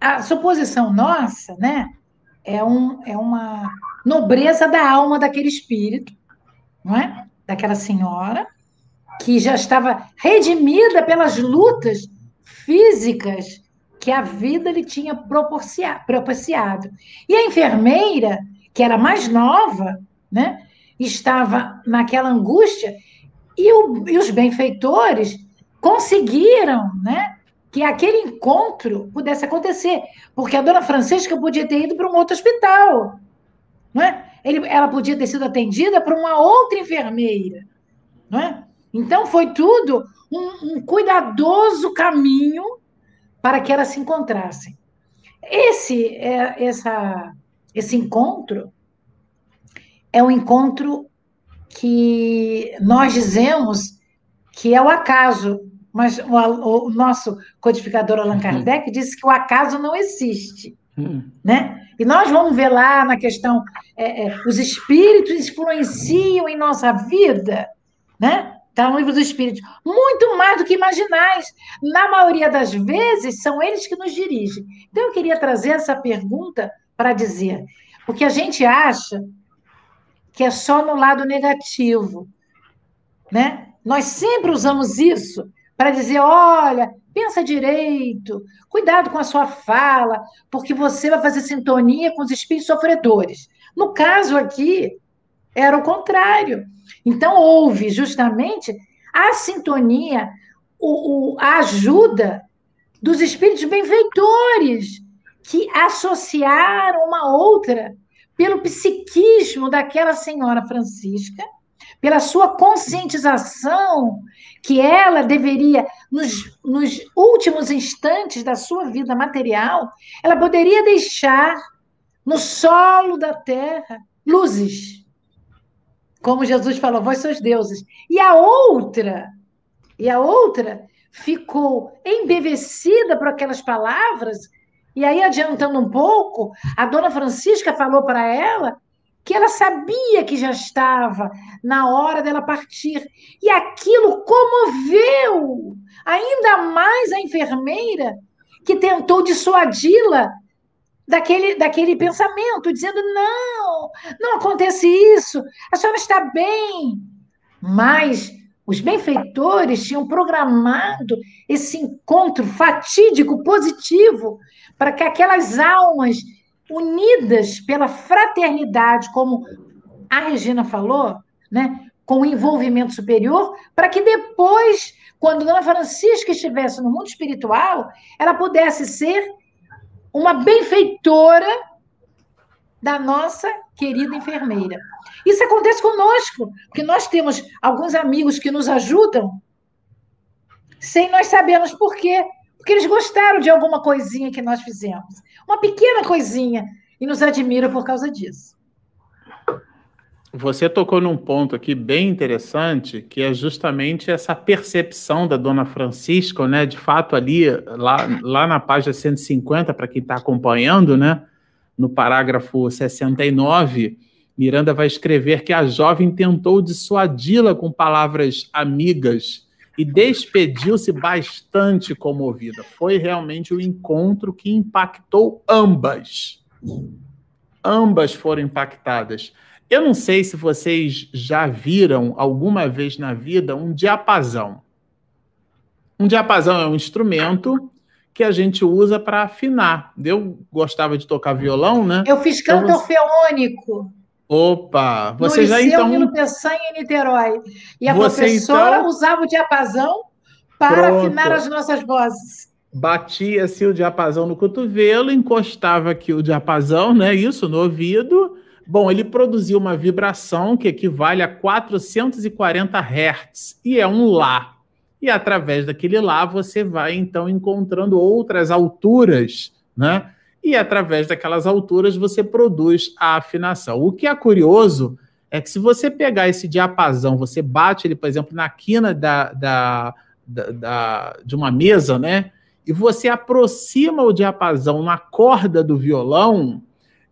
A suposição nossa, né, é, um, é uma nobreza da alma daquele espírito, não é? Daquela senhora, que já estava redimida pelas lutas físicas que a vida lhe tinha propiciado. E a enfermeira, que era mais nova, né, estava naquela angústia, e, o, e os benfeitores conseguiram né, que aquele encontro pudesse acontecer, porque a dona Francisca podia ter ido para um outro hospital. Não é? Ele, ela podia ter sido atendida por uma outra enfermeira, não é? Então foi tudo um, um cuidadoso caminho para que elas se encontrassem. Esse, é, essa, esse encontro é um encontro que nós dizemos que é o acaso, mas o, o nosso codificador Allan uhum. Kardec disse que o acaso não existe, uhum. né? E nós vamos ver lá na questão, é, é, os espíritos influenciam em nossa vida, né? Está no livro dos espíritos. Muito mais do que imaginais. Na maioria das vezes, são eles que nos dirigem. Então, eu queria trazer essa pergunta para dizer: Porque a gente acha que é só no lado negativo, né? Nós sempre usamos isso para dizer, olha, pensa direito, cuidado com a sua fala, porque você vai fazer sintonia com os espíritos sofredores. No caso aqui, era o contrário. Então, houve justamente a sintonia, o, o, a ajuda dos espíritos benfeitores, que associaram uma outra pelo psiquismo daquela senhora Francisca, pela sua conscientização que ela deveria, nos, nos últimos instantes da sua vida material, ela poderia deixar no solo da terra luzes. Como Jesus falou, vós sois deuses. E a outra, e a outra ficou embevecida por aquelas palavras. E aí, adiantando um pouco, a dona Francisca falou para ela que ela sabia que já estava na hora dela partir. E aquilo comoveu ainda mais a enfermeira, que tentou dissuadi-la daquele, daquele pensamento, dizendo: não, não acontece isso, a senhora está bem. Mas os benfeitores tinham programado esse encontro fatídico, positivo, para que aquelas almas unidas pela fraternidade, como a Regina falou, né, com o envolvimento superior, para que depois, quando Dona Francisca estivesse no mundo espiritual, ela pudesse ser uma benfeitora da nossa querida enfermeira. Isso acontece conosco, porque nós temos alguns amigos que nos ajudam sem nós sabermos por quê. Porque eles gostaram de alguma coisinha que nós fizemos. Uma pequena coisinha. E nos admiram por causa disso. Você tocou num ponto aqui bem interessante, que é justamente essa percepção da dona Francisca, né? De fato, ali, lá, lá na página 150, para quem está acompanhando, né? No parágrafo 69, Miranda vai escrever que a jovem tentou dissuadi-la com palavras amigas e despediu-se bastante comovida. Foi realmente o um encontro que impactou ambas. Ambas foram impactadas. Eu não sei se vocês já viram alguma vez na vida um diapasão. Um diapasão é um instrumento que a gente usa para afinar. Eu gostava de tocar violão, né? Eu fiz canto então, orfeônico. Opa, você no já Liceu então. Nilo Peçanha em Niterói. E a você, professora então... usava o diapasão para Pronto. afinar as nossas vozes. Batia-se o diapasão no cotovelo, encostava aqui o diapasão, né? Isso no ouvido Bom, ele produziu uma vibração que equivale a 440 Hz e é um Lá. E através daquele Lá você vai então encontrando outras alturas, né? E através daquelas alturas você produz a afinação. O que é curioso é que se você pegar esse diapasão, você bate ele, por exemplo, na quina da, da, da, da de uma mesa, né? E você aproxima o diapasão na corda do violão,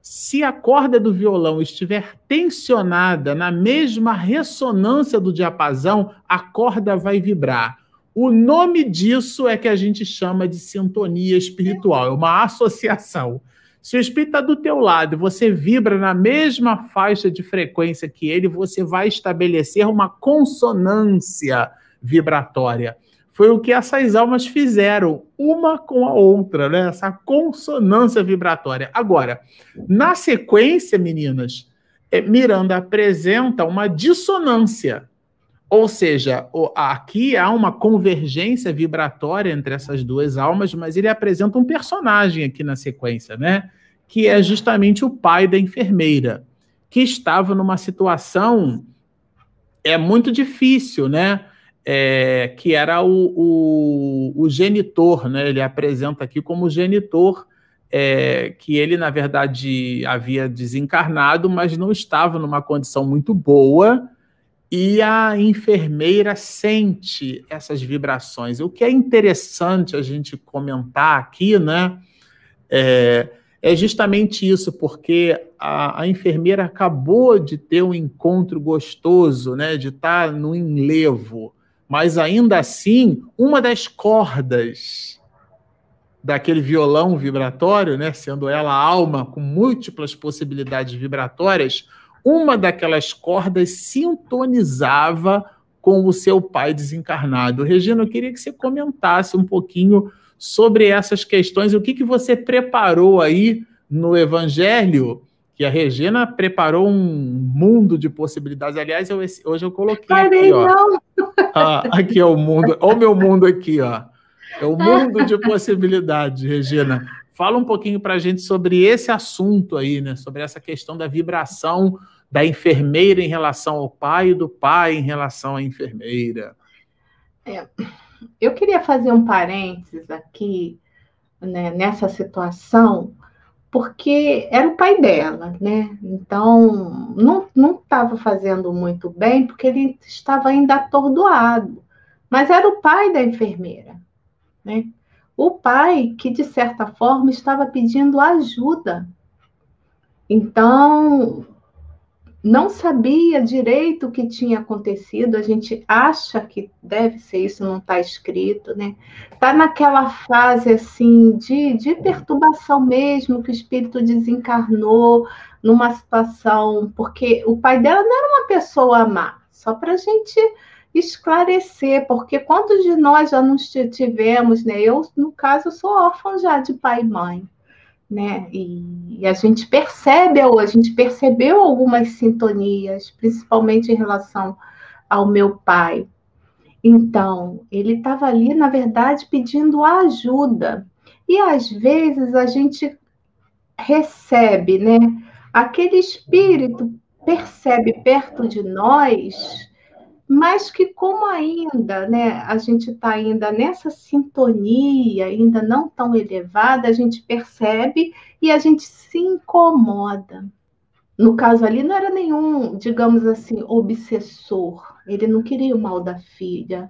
se a corda do violão estiver tensionada na mesma ressonância do diapasão, a corda vai vibrar. O nome disso é que a gente chama de sintonia espiritual, é uma associação. Se o espírito está do teu lado e você vibra na mesma faixa de frequência que ele, você vai estabelecer uma consonância vibratória. Foi o que essas almas fizeram, uma com a outra, né? Essa consonância vibratória. Agora, na sequência, meninas, é, Miranda apresenta uma dissonância. Ou seja, aqui há uma convergência vibratória entre essas duas almas, mas ele apresenta um personagem aqui na sequência, né? Que é justamente o pai da enfermeira, que estava numa situação é muito difícil, né? é, que era o, o, o, genitor, né? Ele apresenta aqui como genitor, é, que ele, na verdade, havia desencarnado, mas não estava numa condição muito boa, e a enfermeira sente essas vibrações. O que é interessante a gente comentar aqui, né? É, é justamente isso, porque a, a, enfermeira acabou de ter um encontro gostoso, né? De estar no enlevo mas ainda assim, uma das cordas daquele violão vibratório, né, sendo ela alma com múltiplas possibilidades vibratórias, uma daquelas cordas sintonizava com o seu pai desencarnado. Regina, eu queria que você comentasse um pouquinho sobre essas questões, o que, que você preparou aí no Evangelho, que a Regina preparou um mundo de possibilidades. Aliás, eu, hoje eu coloquei aqui, ó. Ah, aqui é o mundo, olha o meu mundo aqui, ó. É o mundo de possibilidades, Regina. Fala um pouquinho para a gente sobre esse assunto aí, né? Sobre essa questão da vibração da enfermeira em relação ao pai e do pai em relação à enfermeira. É, eu queria fazer um parênteses aqui né, nessa situação, porque era o pai dela, né? Então não estava fazendo muito bem, porque ele estava ainda atordoado. Mas era o pai da enfermeira, né? O pai que, de certa forma, estava pedindo ajuda. Então, não sabia direito o que tinha acontecido, a gente acha que deve ser isso, não está escrito, né? Está naquela fase assim de, de perturbação mesmo, que o espírito desencarnou numa situação, porque o pai dela não era uma pessoa má, só para a gente esclarecer, porque quantos de nós já nos tivemos, né? Eu, no caso, sou órfã já de pai e mãe né? E, e, a gente percebe, a gente percebeu algumas sintonias, principalmente em relação ao meu pai. Então, ele estava ali, na verdade, pedindo ajuda. E às vezes a gente recebe, né? Aquele espírito percebe perto de nós mas que como ainda, né, a gente está ainda nessa sintonia, ainda não tão elevada, a gente percebe e a gente se incomoda. No caso ali não era nenhum, digamos assim, obsessor. Ele não queria o mal da filha,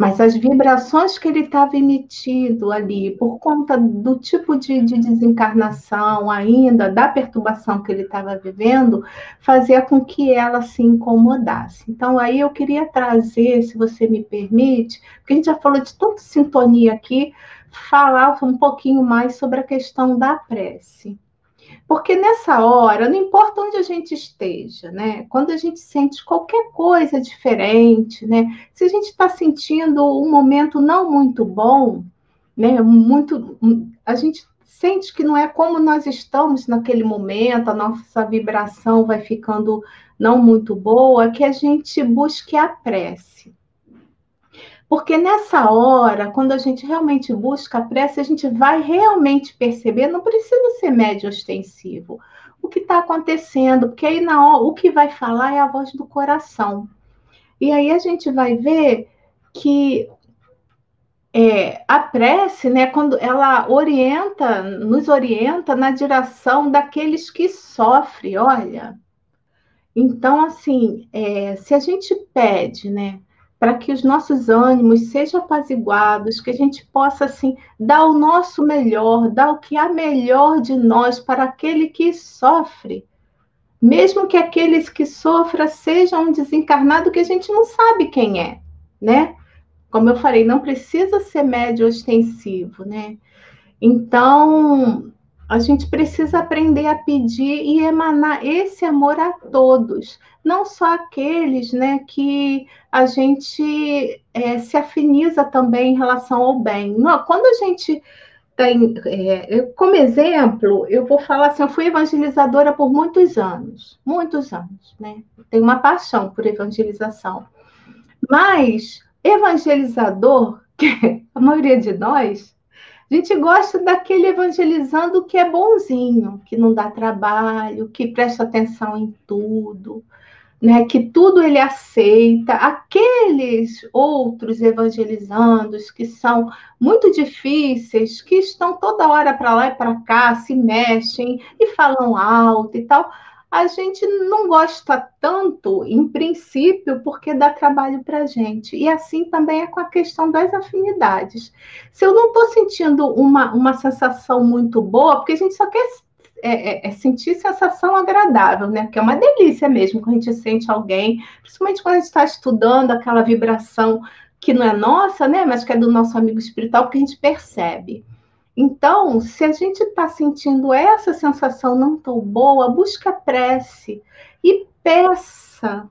mas as vibrações que ele estava emitindo ali, por conta do tipo de, de desencarnação ainda, da perturbação que ele estava vivendo, fazia com que ela se incomodasse. Então, aí eu queria trazer, se você me permite, porque a gente já falou de tanta sintonia aqui, falar um pouquinho mais sobre a questão da prece. Porque nessa hora, não importa onde a gente esteja, né? Quando a gente sente qualquer coisa diferente, né? Se a gente está sentindo um momento não muito bom, né? Muito, a gente sente que não é como nós estamos naquele momento, a nossa vibração vai ficando não muito boa, que a gente busque a prece. Porque nessa hora, quando a gente realmente busca a prece, a gente vai realmente perceber, não precisa ser médio ostensivo, o que está acontecendo, porque aí na hora, o que vai falar é a voz do coração. E aí a gente vai ver que é, a prece, né, quando ela orienta, nos orienta na direção daqueles que sofrem, olha. Então, assim, é, se a gente pede, né, para que os nossos ânimos sejam apaziguados, que a gente possa, assim, dar o nosso melhor, dar o que há melhor de nós para aquele que sofre. Mesmo que aqueles que sofram sejam um desencarnado que a gente não sabe quem é, né? Como eu falei, não precisa ser médio ostensivo, né? Então, a gente precisa aprender a pedir e emanar esse amor a todos, não só aqueles né, que a gente é, se afiniza também em relação ao bem. Quando a gente tem, é, como exemplo, eu vou falar assim, eu fui evangelizadora por muitos anos, muitos anos, né? Tenho uma paixão por evangelização. Mas evangelizador, que a maioria de nós a gente gosta daquele evangelizando que é bonzinho, que não dá trabalho, que presta atenção em tudo, né? Que tudo ele aceita. Aqueles outros evangelizandos que são muito difíceis, que estão toda hora para lá e para cá, se mexem e falam alto e tal a gente não gosta tanto, em princípio, porque dá trabalho para a gente. E assim também é com a questão das afinidades. Se eu não estou sentindo uma, uma sensação muito boa, porque a gente só quer é, é, é, sentir sensação agradável, né? Que é uma delícia mesmo quando a gente sente alguém, principalmente quando a gente está estudando aquela vibração que não é nossa, né? Mas que é do nosso amigo espiritual, que a gente percebe. Então, se a gente está sentindo essa sensação não tão boa, busca prece e peça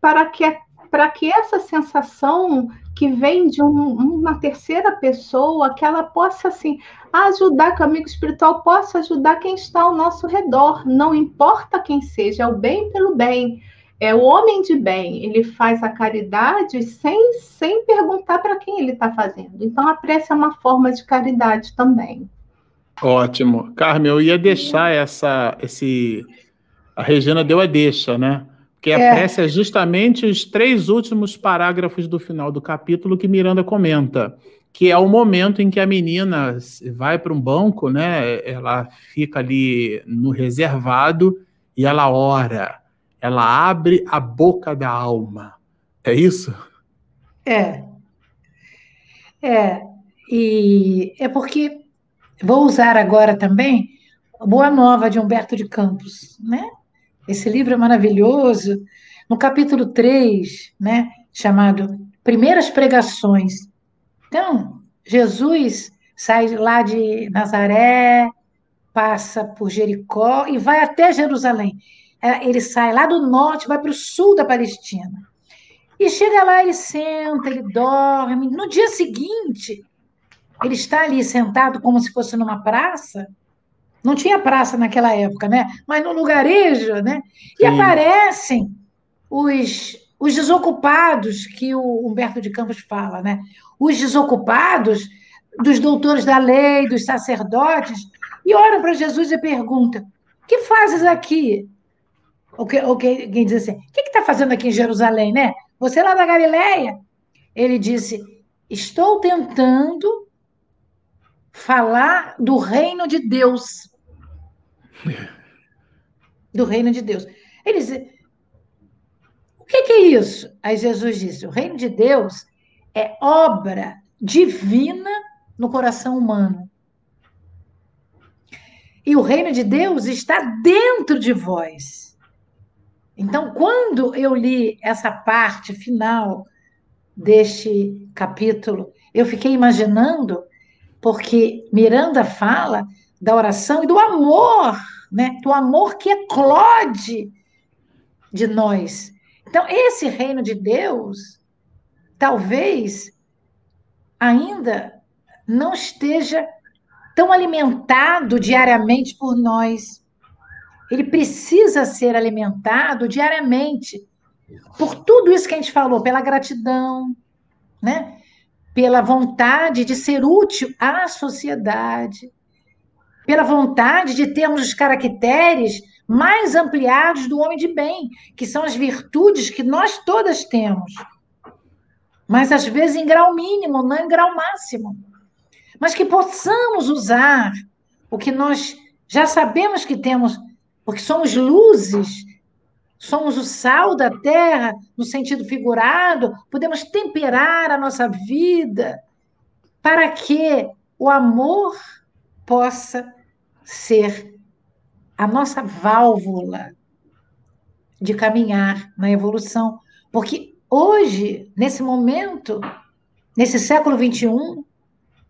para que, para que essa sensação que vem de um, uma terceira pessoa, que ela possa assim ajudar, que o amigo espiritual possa ajudar quem está ao nosso redor, não importa quem seja, é o bem pelo bem. É o homem de bem, ele faz a caridade sem, sem perguntar para quem ele está fazendo. Então, a prece é uma forma de caridade também. Ótimo. Carmen, eu ia deixar essa. esse A Regina deu a deixa, né? Porque a é. prece é justamente os três últimos parágrafos do final do capítulo que Miranda comenta, que é o momento em que a menina vai para um banco, né? Ela fica ali no reservado e ela ora ela abre a boca da alma. É isso? É. É. E é porque vou usar agora também Boa Nova de Humberto de Campos, né? Esse livro é maravilhoso. No capítulo 3, né, chamado Primeiras Pregações. Então, Jesus sai lá de Nazaré, passa por Jericó e vai até Jerusalém. É, ele sai lá do norte, vai para o sul da Palestina. E chega lá, ele senta, ele dorme. No dia seguinte, ele está ali sentado como se fosse numa praça. Não tinha praça naquela época, né? Mas no lugarejo, né? E Sim. aparecem os, os desocupados que o Humberto de Campos fala, né? Os desocupados dos doutores da lei, dos sacerdotes, e olham para Jesus e perguntam: "Que fazes aqui?" O que, o que, alguém diz assim: o que está fazendo aqui em Jerusalém, né? Você lá da Galileia? Ele disse: estou tentando falar do reino de Deus. Do reino de Deus. Ele disse: o que, que é isso? Aí Jesus disse: o reino de Deus é obra divina no coração humano. E o reino de Deus está dentro de vós. Então, quando eu li essa parte final deste capítulo, eu fiquei imaginando, porque Miranda fala da oração e do amor, né? Do amor que eclode de nós. Então, esse reino de Deus, talvez ainda não esteja tão alimentado diariamente por nós ele precisa ser alimentado diariamente por tudo isso que a gente falou, pela gratidão, né? pela vontade de ser útil à sociedade, pela vontade de termos os caracteres mais ampliados do homem de bem, que são as virtudes que nós todas temos, mas às vezes em grau mínimo, não em grau máximo, mas que possamos usar o que nós já sabemos que temos porque somos luzes, somos o sal da terra, no sentido figurado, podemos temperar a nossa vida para que o amor possa ser a nossa válvula de caminhar na evolução. Porque hoje, nesse momento, nesse século XXI,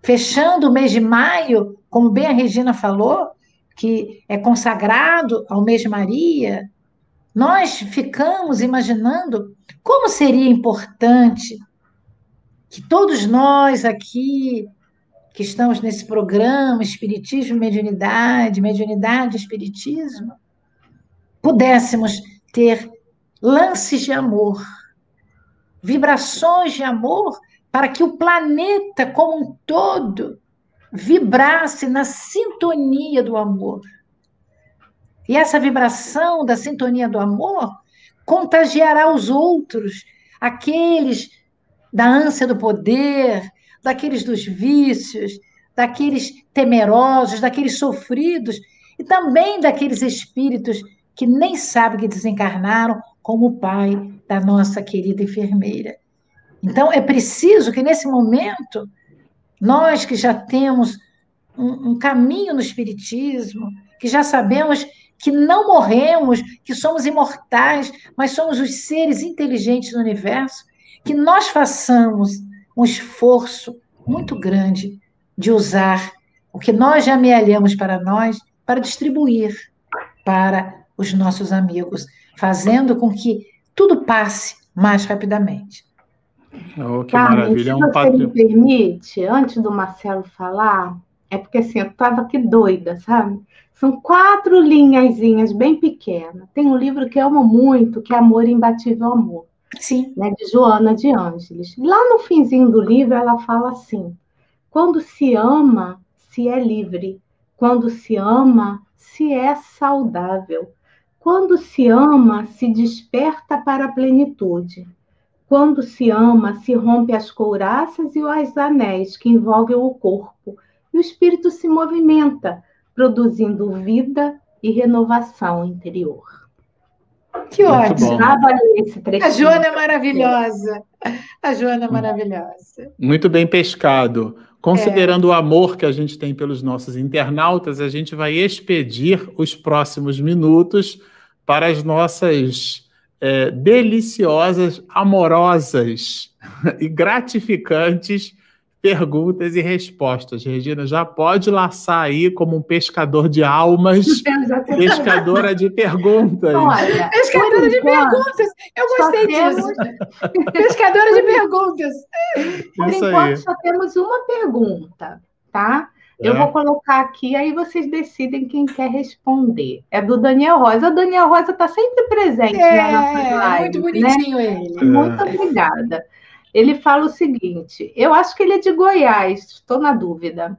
fechando o mês de maio, como bem a Regina falou, que é consagrado ao mês de Maria, nós ficamos imaginando como seria importante que todos nós aqui que estamos nesse programa Espiritismo Mediunidade, Mediunidade Espiritismo, pudéssemos ter lances de amor, vibrações de amor, para que o planeta como um todo vibrasse na sintonia do amor. E essa vibração da sintonia do amor contagiará os outros, aqueles da ânsia do poder, daqueles dos vícios, daqueles temerosos, daqueles sofridos e também daqueles espíritos que nem sabem que desencarnaram, como o pai da nossa querida enfermeira. Então, é preciso que nesse momento nós que já temos um, um caminho no Espiritismo, que já sabemos que não morremos, que somos imortais, mas somos os seres inteligentes do universo, que nós façamos um esforço muito grande de usar o que nós já amealhamos para nós, para distribuir para os nossos amigos, fazendo com que tudo passe mais rapidamente. Oh, que Carmen, maravilha. É um se você me permite, antes do Marcelo falar, é porque assim, eu estava aqui doida, sabe? São quatro linhazinhas bem pequenas. Tem um livro que eu amo muito, que é Amor Imbatível Amor. Sim. Né, de Joana de Ângeles. Lá no finzinho do livro, ela fala assim: quando se ama, se é livre. Quando se ama, se é saudável. Quando se ama, se desperta para a plenitude. Quando se ama, se rompe as couraças e os anéis que envolvem o corpo, e o espírito se movimenta, produzindo vida e renovação interior. Que ótimo! A Joana é maravilhosa. A Joana é maravilhosa. Muito bem pescado. Considerando é. o amor que a gente tem pelos nossos internautas, a gente vai expedir os próximos minutos para as nossas é, deliciosas, amorosas e gratificantes perguntas e respostas. Regina, já pode laçar aí como um pescador de almas, pescadora de perguntas. Olha, pescadora de perguntas. Eu gostei disso. pescadora de perguntas. Por Isso enquanto, aí. só temos uma pergunta, tá? É. Eu vou colocar aqui, aí vocês decidem quem quer responder. É do Daniel Rosa. O Daniel Rosa está sempre presente é, né, Muito bonitinho né? ele. Muito é. obrigada. Ele fala o seguinte: eu acho que ele é de Goiás, estou na dúvida.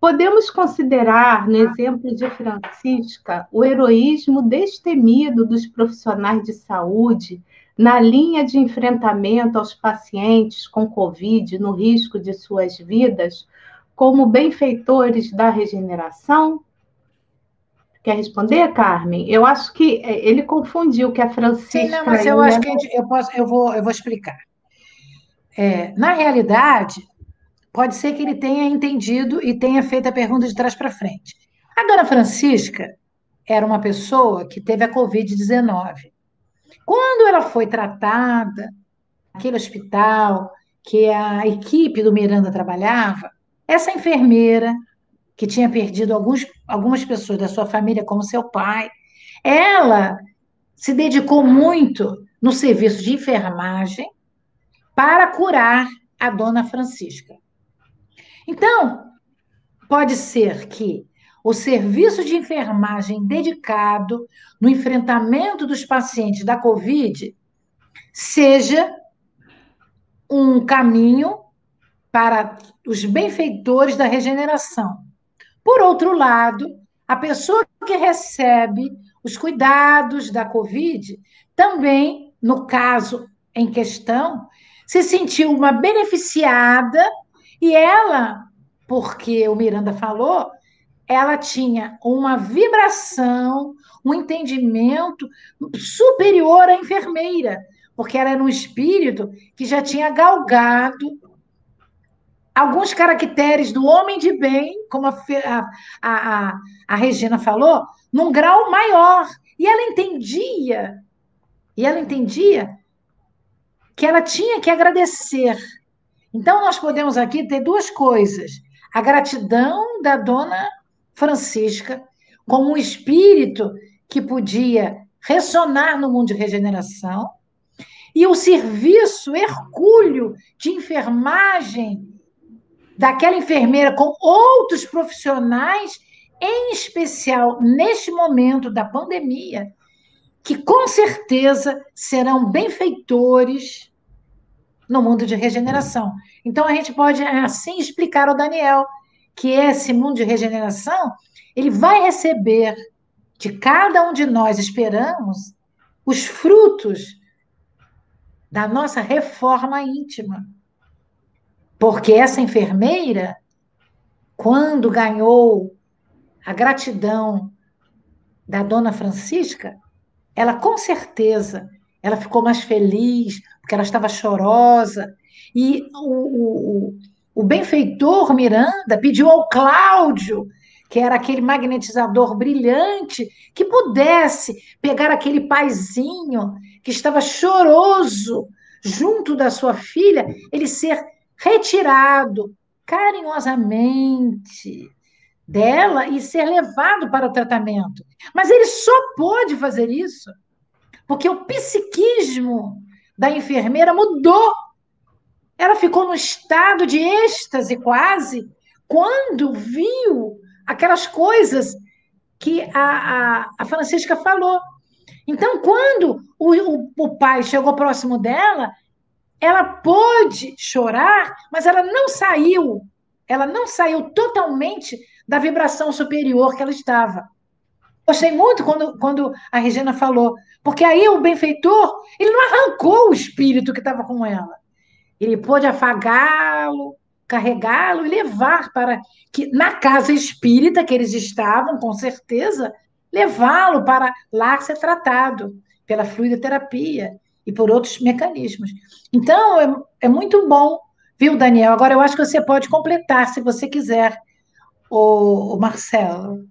Podemos considerar, no exemplo de Francisca, o heroísmo destemido dos profissionais de saúde na linha de enfrentamento aos pacientes com Covid no risco de suas vidas, como benfeitores da regeneração? Quer responder, Carmen? Eu acho que é, ele confundiu que a Francisca. Sim, não, mas eu acho que eu, posso, eu, vou, eu vou explicar. É, na realidade, pode ser que ele tenha entendido e tenha feito a pergunta de trás para frente. A dona Francisca era uma pessoa que teve a Covid-19. Quando ela foi tratada, naquele hospital que a equipe do Miranda trabalhava, essa enfermeira, que tinha perdido alguns, algumas pessoas da sua família, como seu pai, ela se dedicou muito no serviço de enfermagem para curar a dona Francisca. Então, pode ser que o serviço de enfermagem dedicado no enfrentamento dos pacientes da Covid seja um caminho para os benfeitores da regeneração. Por outro lado, a pessoa que recebe os cuidados da Covid também, no caso em questão, se sentiu uma beneficiada e ela, porque o Miranda falou, ela tinha uma vibração, um entendimento superior à enfermeira, porque ela era um espírito que já tinha galgado alguns caracteres do homem de bem, como a, a, a, a Regina falou, num grau maior. E ela entendia, e ela entendia que ela tinha que agradecer. Então, nós podemos aqui ter duas coisas: a gratidão da dona Francisca, como um espírito que podia ressonar no mundo de regeneração, e o serviço hercúleo de enfermagem daquela enfermeira com outros profissionais, em especial neste momento da pandemia, que com certeza serão benfeitores no mundo de regeneração. Então a gente pode assim explicar ao Daniel que esse mundo de regeneração, ele vai receber de cada um de nós, esperamos, os frutos da nossa reforma íntima. Porque essa enfermeira, quando ganhou a gratidão da dona Francisca, ela com certeza ela ficou mais feliz, porque ela estava chorosa. E o, o, o benfeitor Miranda pediu ao Cláudio, que era aquele magnetizador brilhante, que pudesse pegar aquele paizinho que estava choroso junto da sua filha, ele ser retirado carinhosamente dela e ser levado para o tratamento. Mas ele só pode fazer isso porque o psiquismo da enfermeira mudou. Ela ficou no estado de êxtase quase quando viu aquelas coisas que a, a, a Francisca falou. Então, quando o, o, o pai chegou próximo dela, ela pôde chorar, mas ela não saiu, ela não saiu totalmente da vibração superior que ela estava. Gostei muito quando, quando a Regina falou, porque aí o benfeitor, ele não arrancou o espírito que estava com ela. Ele pôde afagá-lo, carregá-lo e levar para que na casa espírita que eles estavam, com certeza, levá-lo para lá ser tratado pela fluidoterapia e por outros mecanismos. Então, é, é muito bom, viu, Daniel? Agora, eu acho que você pode completar, se você quiser, o, o Marcelo.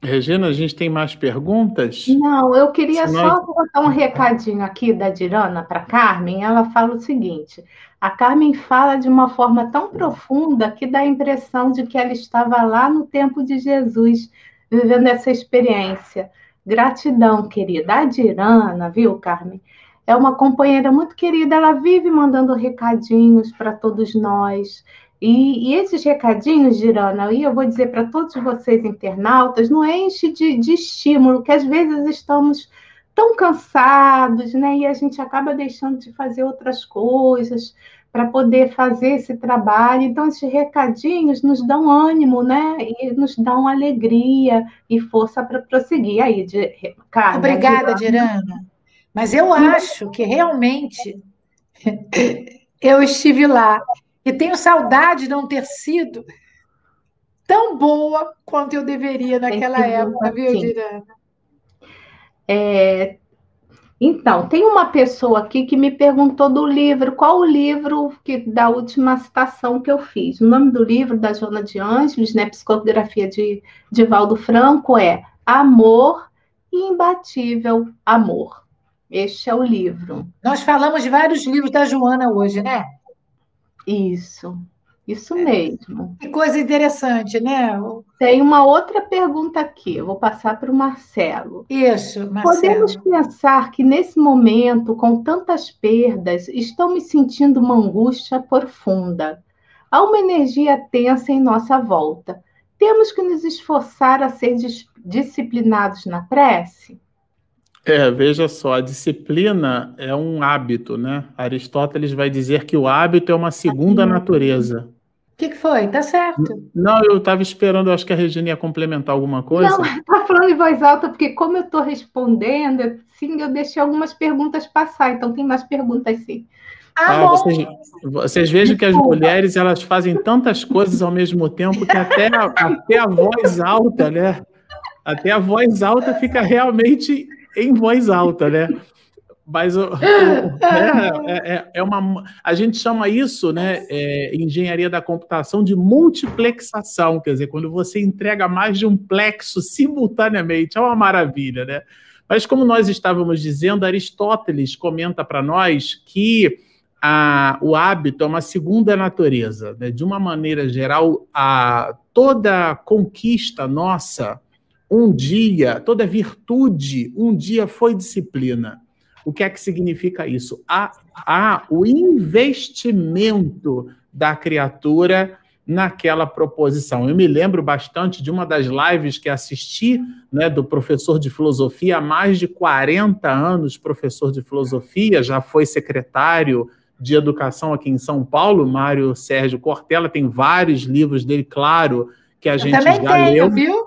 Regina, a gente tem mais perguntas? Não, eu queria só botar um recadinho aqui da Dirana para Carmen. Ela fala o seguinte: a Carmen fala de uma forma tão profunda que dá a impressão de que ela estava lá no tempo de Jesus, vivendo essa experiência. Gratidão, querida. A Dirana, viu, Carmen? É uma companheira muito querida, ela vive mandando recadinhos para todos nós. E, e, esses recadinhos, Girana, e eu vou dizer para todos vocês internautas, não enche de, de estímulo, que às vezes estamos tão cansados, né? E a gente acaba deixando de fazer outras coisas para poder fazer esse trabalho. Então, esses recadinhos nos dão ânimo, né? E nos dão alegria e força para prosseguir. Aí, de, Carmen, Obrigada, Dirana. Mas eu acho que realmente eu estive lá e tenho saudade de não ter sido tão boa quanto eu deveria naquela época, viu, Dirana? É, então, tem uma pessoa aqui que me perguntou do livro, qual o livro que da última citação que eu fiz. O nome do livro da Joana de Anjos, né, psicografia de, de Valdo Franco, é Amor Imbatível Amor. Este é o livro. Nós falamos de vários livros da Joana hoje, né? Isso, isso é. mesmo. Que coisa interessante, né? Tem uma outra pergunta aqui, eu vou passar para o Marcelo. Isso, Marcelo. Podemos pensar que nesse momento, com tantas perdas, estou me sentindo uma angústia profunda. Há uma energia tensa em nossa volta. Temos que nos esforçar a ser disciplinados na prece? É, veja só, a disciplina é um hábito, né? Aristóteles vai dizer que o hábito é uma segunda natureza. O que, que foi? Tá certo. Não, eu estava esperando, acho que a Regina ia complementar alguma coisa. Não, está falando em voz alta, porque como eu estou respondendo, sim, eu deixei algumas perguntas passar, então tem mais perguntas sim. Ah, ah vocês, vocês, vejam que as mulheres elas fazem tantas coisas ao mesmo tempo que até a, até a voz alta, né? Até a voz alta fica realmente em voz alta, né? Mas o, o, é, é, é, uma. A gente chama isso, né, é, engenharia da computação, de multiplexação, quer dizer, quando você entrega mais de um plexo simultaneamente, é uma maravilha, né? Mas como nós estávamos dizendo, Aristóteles comenta para nós que a, o hábito é uma segunda natureza. Né? De uma maneira geral, a, toda conquista nossa um dia, toda virtude, um dia foi disciplina. O que é que significa isso? Há, há o investimento da criatura naquela proposição. Eu me lembro bastante de uma das lives que assisti, né, do professor de filosofia há mais de 40 anos, professor de filosofia, já foi secretário de educação aqui em São Paulo, Mário Sérgio Cortella, tem vários livros dele, claro, que a Eu gente já tenho, leu. Viu?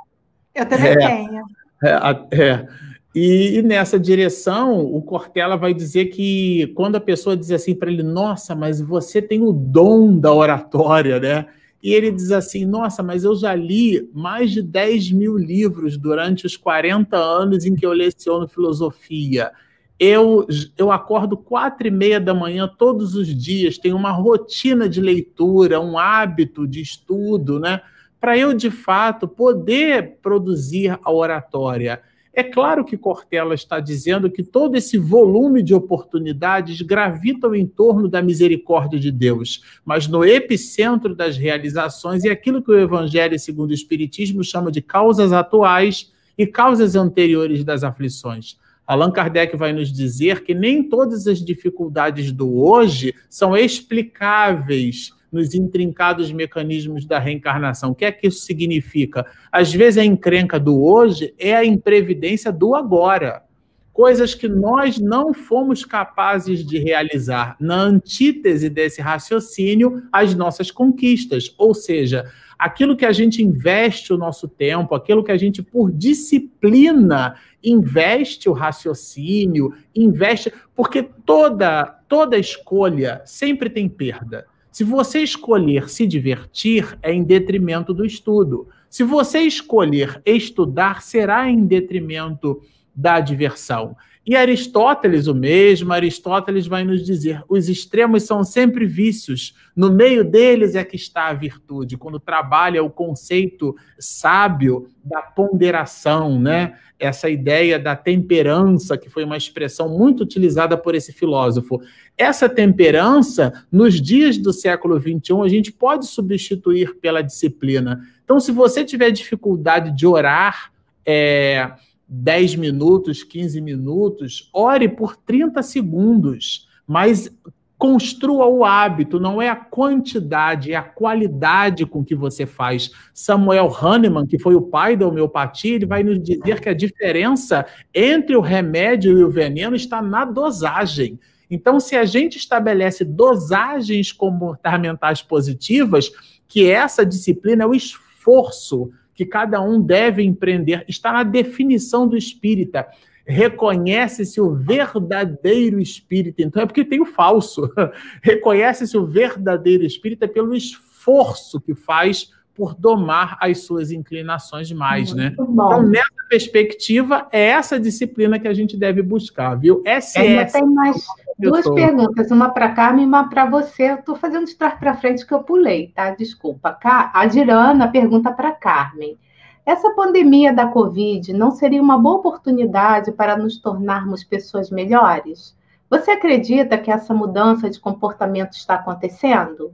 Eu também é, tenho. É, é. E, e, nessa direção, o Cortella vai dizer que quando a pessoa diz assim para ele, nossa, mas você tem o dom da oratória, né? E ele diz assim, nossa, mas eu já li mais de 10 mil livros durante os 40 anos em que eu leciono filosofia. Eu, eu acordo quatro e meia da manhã todos os dias, tenho uma rotina de leitura, um hábito de estudo, né? para eu, de fato, poder produzir a oratória. É claro que Cortella está dizendo que todo esse volume de oportunidades gravitam em torno da misericórdia de Deus, mas no epicentro das realizações é aquilo que o Evangelho segundo o Espiritismo chama de causas atuais e causas anteriores das aflições. Allan Kardec vai nos dizer que nem todas as dificuldades do hoje são explicáveis nos intrincados mecanismos da reencarnação. O que é que isso significa? Às vezes a encrenca do hoje é a imprevidência do agora. Coisas que nós não fomos capazes de realizar. Na antítese desse raciocínio, as nossas conquistas. Ou seja, aquilo que a gente investe o nosso tempo, aquilo que a gente, por disciplina, investe o raciocínio, investe. Porque toda, toda escolha sempre tem perda. Se você escolher se divertir, é em detrimento do estudo. Se você escolher estudar, será em detrimento da diversão. E Aristóteles, o mesmo, Aristóteles vai nos dizer: os extremos são sempre vícios, no meio deles é que está a virtude, quando trabalha o conceito sábio da ponderação, né? Essa ideia da temperança, que foi uma expressão muito utilizada por esse filósofo. Essa temperança, nos dias do século XXI, a gente pode substituir pela disciplina. Então, se você tiver dificuldade de orar, é 10 minutos, 15 minutos, ore por 30 segundos, mas construa o hábito, não é a quantidade, é a qualidade com que você faz. Samuel Hahnemann, que foi o pai da homeopatia, ele vai nos dizer que a diferença entre o remédio e o veneno está na dosagem. Então, se a gente estabelece dosagens comportamentais positivas, que essa disciplina é o esforço que cada um deve empreender, está na definição do espírita. Reconhece-se o verdadeiro espírita. Então é porque tem o falso. Reconhece-se o verdadeiro espírita pelo esforço que faz por domar as suas inclinações mais, Muito né? Bom. Então, nessa perspectiva, é essa disciplina que a gente deve buscar, viu? SS. Ainda tem mais duas tô... perguntas, uma para Carmen e uma para você. Eu estou fazendo de trás para frente que eu pulei, tá? Desculpa. A Dirana pergunta para Carmen. Essa pandemia da Covid não seria uma boa oportunidade para nos tornarmos pessoas melhores? Você acredita que essa mudança de comportamento está acontecendo?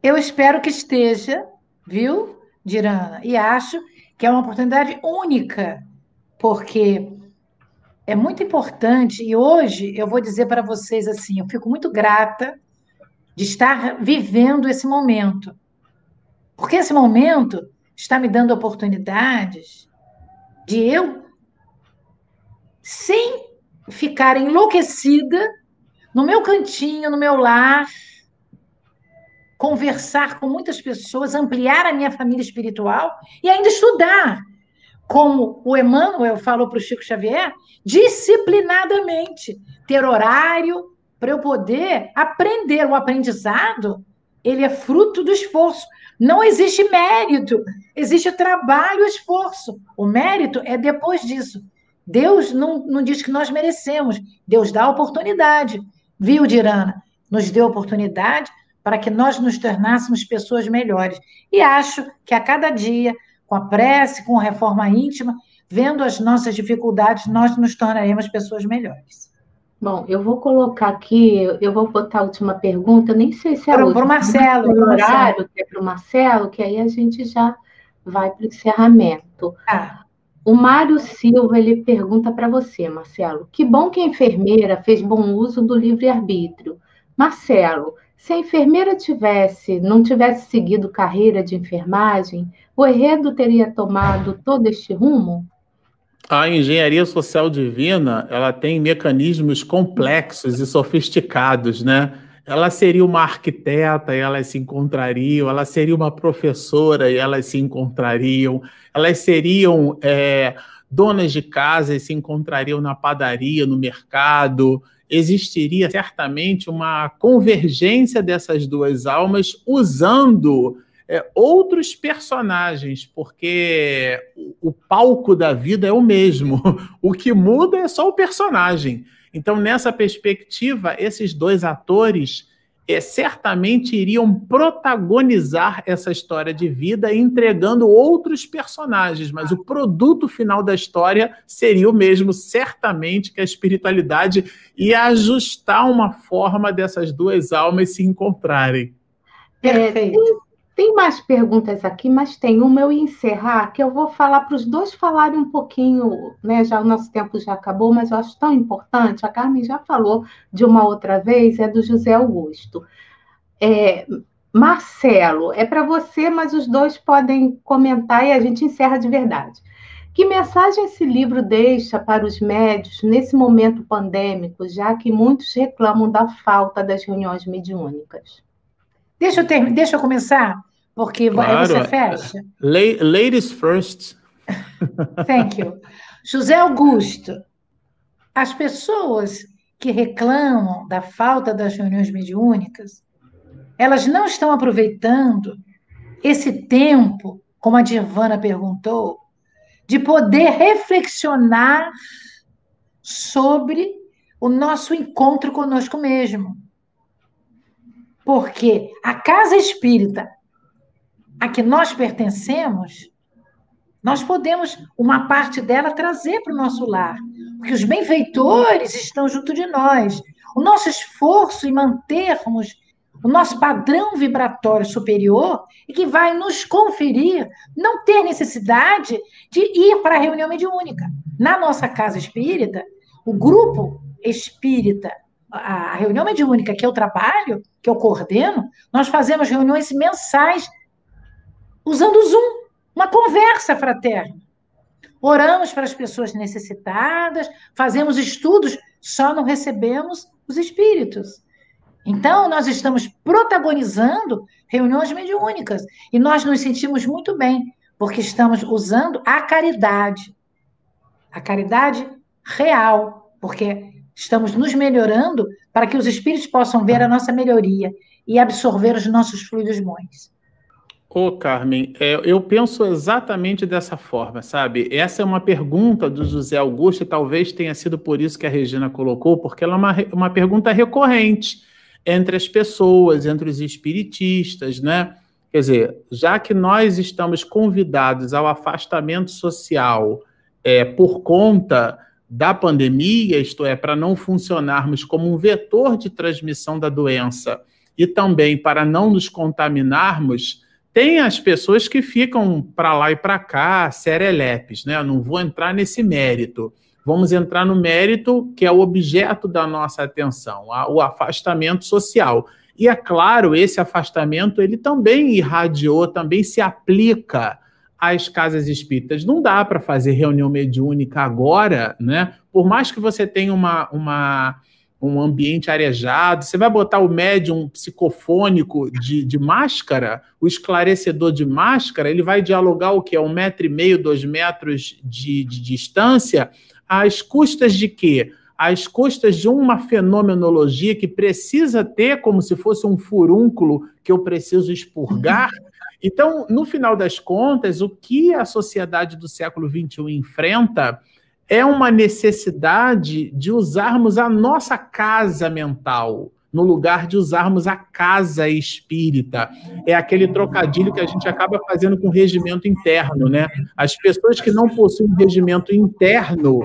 Eu espero que esteja, viu, Dirana? E acho que é uma oportunidade única, porque é muito importante, e hoje eu vou dizer para vocês assim: eu fico muito grata de estar vivendo esse momento, porque esse momento está me dando oportunidades de eu, sem ficar enlouquecida, no meu cantinho, no meu lar, conversar com muitas pessoas, ampliar a minha família espiritual e ainda estudar. Como o Emmanuel falou para o Chico Xavier, disciplinadamente, ter horário para eu poder aprender. O aprendizado, ele é fruto do esforço. Não existe mérito, existe trabalho e esforço. O mérito é depois disso. Deus não, não diz que nós merecemos, Deus dá oportunidade. Viu, Dirana? Nos deu oportunidade para que nós nos tornássemos pessoas melhores. E acho que a cada dia, com a prece, com a reforma íntima, vendo as nossas dificuldades, nós nos tornaremos pessoas melhores. Bom, eu vou colocar aqui, eu vou botar a última pergunta, nem sei se é para, o Marcelo, o horário, que é para o Marcelo, que aí a gente já vai para o encerramento. Ah. O Mário Silva ele pergunta para você, Marcelo. Que bom que a enfermeira fez bom uso do livre-arbítrio. Marcelo, se a enfermeira tivesse, não tivesse seguido carreira de enfermagem, o enredo teria tomado todo este rumo? A engenharia social divina, ela tem mecanismos complexos e sofisticados, né? Ela seria uma arquiteta e elas se encontrariam, ela seria uma professora e elas se encontrariam, elas seriam é, donas de casa e se encontrariam na padaria, no mercado, existiria certamente uma convergência dessas duas almas usando é, outros personagens, porque o, o palco da vida é o mesmo. O que muda é só o personagem. Então, nessa perspectiva, esses dois atores é, certamente iriam protagonizar essa história de vida, entregando outros personagens, mas o produto final da história seria o mesmo, certamente que a espiritualidade ia ajustar uma forma dessas duas almas se encontrarem. Perfeito. Tem mais perguntas aqui, mas tem uma eu encerrar, que eu vou falar para os dois falarem um pouquinho, né? Já o nosso tempo já acabou, mas eu acho tão importante. A Carmen já falou de uma outra vez, é do José Augusto. É, Marcelo, é para você, mas os dois podem comentar e a gente encerra de verdade. Que mensagem esse livro deixa para os médios nesse momento pandêmico, já que muitos reclamam da falta das reuniões mediúnicas? Deixa eu, ter, deixa eu começar. Porque claro. você fecha. Ladies first. Thank you. José Augusto, as pessoas que reclamam da falta das reuniões mediúnicas, elas não estão aproveitando esse tempo, como a Dirvana perguntou, de poder reflexionar sobre o nosso encontro conosco mesmo. Porque a casa espírita a que nós pertencemos, nós podemos, uma parte dela, trazer para o nosso lar. Porque os benfeitores estão junto de nós. O nosso esforço em mantermos o nosso padrão vibratório superior e que vai nos conferir não ter necessidade de ir para a reunião mediúnica. Na nossa casa espírita, o grupo espírita, a reunião mediúnica que eu trabalho, que eu coordeno, nós fazemos reuniões mensais usando o Zoom, uma conversa fraterna. Oramos para as pessoas necessitadas, fazemos estudos, só não recebemos os espíritos. Então, nós estamos protagonizando reuniões mediúnicas e nós nos sentimos muito bem, porque estamos usando a caridade. A caridade real, porque estamos nos melhorando para que os espíritos possam ver a nossa melhoria e absorver os nossos fluidos bons. Ô, Carmen, é, eu penso exatamente dessa forma, sabe? Essa é uma pergunta do José Augusto, e talvez tenha sido por isso que a Regina colocou, porque ela é uma, uma pergunta recorrente entre as pessoas, entre os espiritistas, né? Quer dizer, já que nós estamos convidados ao afastamento social é, por conta da pandemia, isto é, para não funcionarmos como um vetor de transmissão da doença e também para não nos contaminarmos tem as pessoas que ficam para lá e para cá, serelepes, né? Eu não vou entrar nesse mérito. Vamos entrar no mérito que é o objeto da nossa atenção, o afastamento social. E é claro, esse afastamento ele também irradiou, também se aplica às casas espíritas. Não dá para fazer reunião mediúnica agora, né? Por mais que você tenha uma, uma um ambiente arejado, você vai botar o médium psicofônico de, de máscara, o esclarecedor de máscara, ele vai dialogar o que? Um metro e meio, dois metros de, de distância, às custas de quê? Às custas de uma fenomenologia que precisa ter como se fosse um furúnculo que eu preciso expurgar. Então, no final das contas, o que a sociedade do século XXI enfrenta é uma necessidade de usarmos a nossa casa mental no lugar de usarmos a casa espírita. É aquele trocadilho que a gente acaba fazendo com regimento interno, né? As pessoas que não possuem regimento interno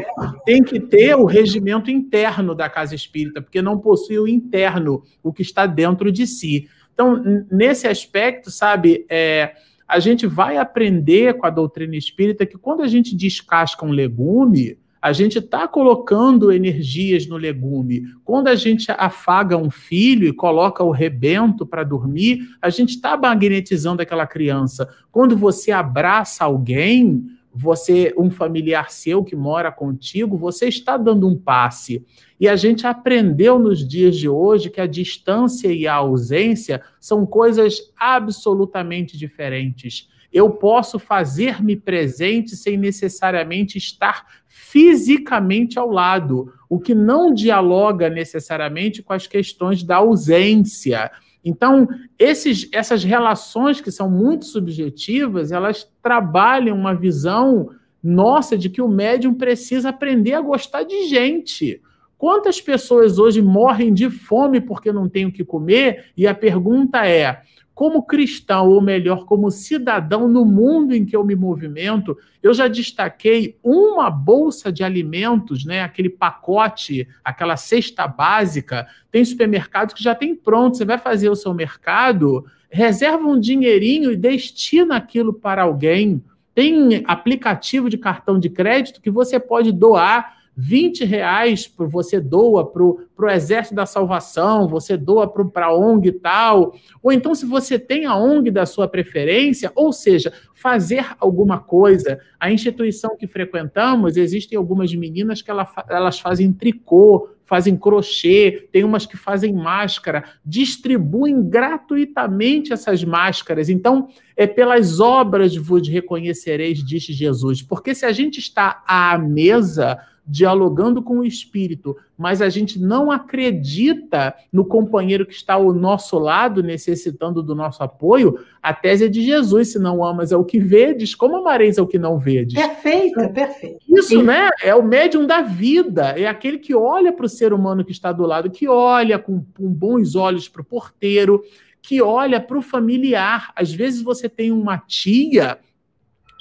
têm que ter o regimento interno da casa espírita, porque não possui o interno, o que está dentro de si. Então, nesse aspecto, sabe, é, a gente vai aprender com a doutrina espírita que quando a gente descasca um legume, a gente está colocando energias no legume. Quando a gente afaga um filho e coloca o rebento para dormir, a gente está magnetizando aquela criança. Quando você abraça alguém, você, um familiar seu que mora contigo, você está dando um passe. E a gente aprendeu nos dias de hoje que a distância e a ausência são coisas absolutamente diferentes. Eu posso fazer-me presente sem necessariamente estar fisicamente ao lado, o que não dialoga necessariamente com as questões da ausência. Então, esses, essas relações que são muito subjetivas, elas trabalham uma visão nossa de que o médium precisa aprender a gostar de gente. Quantas pessoas hoje morrem de fome porque não têm o que comer? E a pergunta é: como cristão, ou melhor, como cidadão no mundo em que eu me movimento, eu já destaquei uma bolsa de alimentos, né? Aquele pacote, aquela cesta básica. Tem supermercados que já tem pronto. Você vai fazer o seu mercado, reserva um dinheirinho e destina aquilo para alguém. Tem aplicativo de cartão de crédito que você pode doar 20 reais você doa para o Exército da Salvação, você doa para a ONG e tal. Ou então, se você tem a ONG da sua preferência, ou seja, fazer alguma coisa. A instituição que frequentamos, existem algumas meninas que ela, elas fazem tricô, fazem crochê, tem umas que fazem máscara, distribuem gratuitamente essas máscaras. Então, é pelas obras vos reconhecereis, disse Jesus. Porque se a gente está à mesa dialogando com o espírito, mas a gente não acredita no companheiro que está ao nosso lado, necessitando do nosso apoio, a tese é de Jesus: se não amas é o que vedes, como amareis é o que não vedes? Perfeito, perfeito. Isso, né? É o médium da vida, é aquele que olha para o ser humano que está do lado, que olha com, com bons olhos para o porteiro, que olha para o familiar. Às vezes você tem uma tia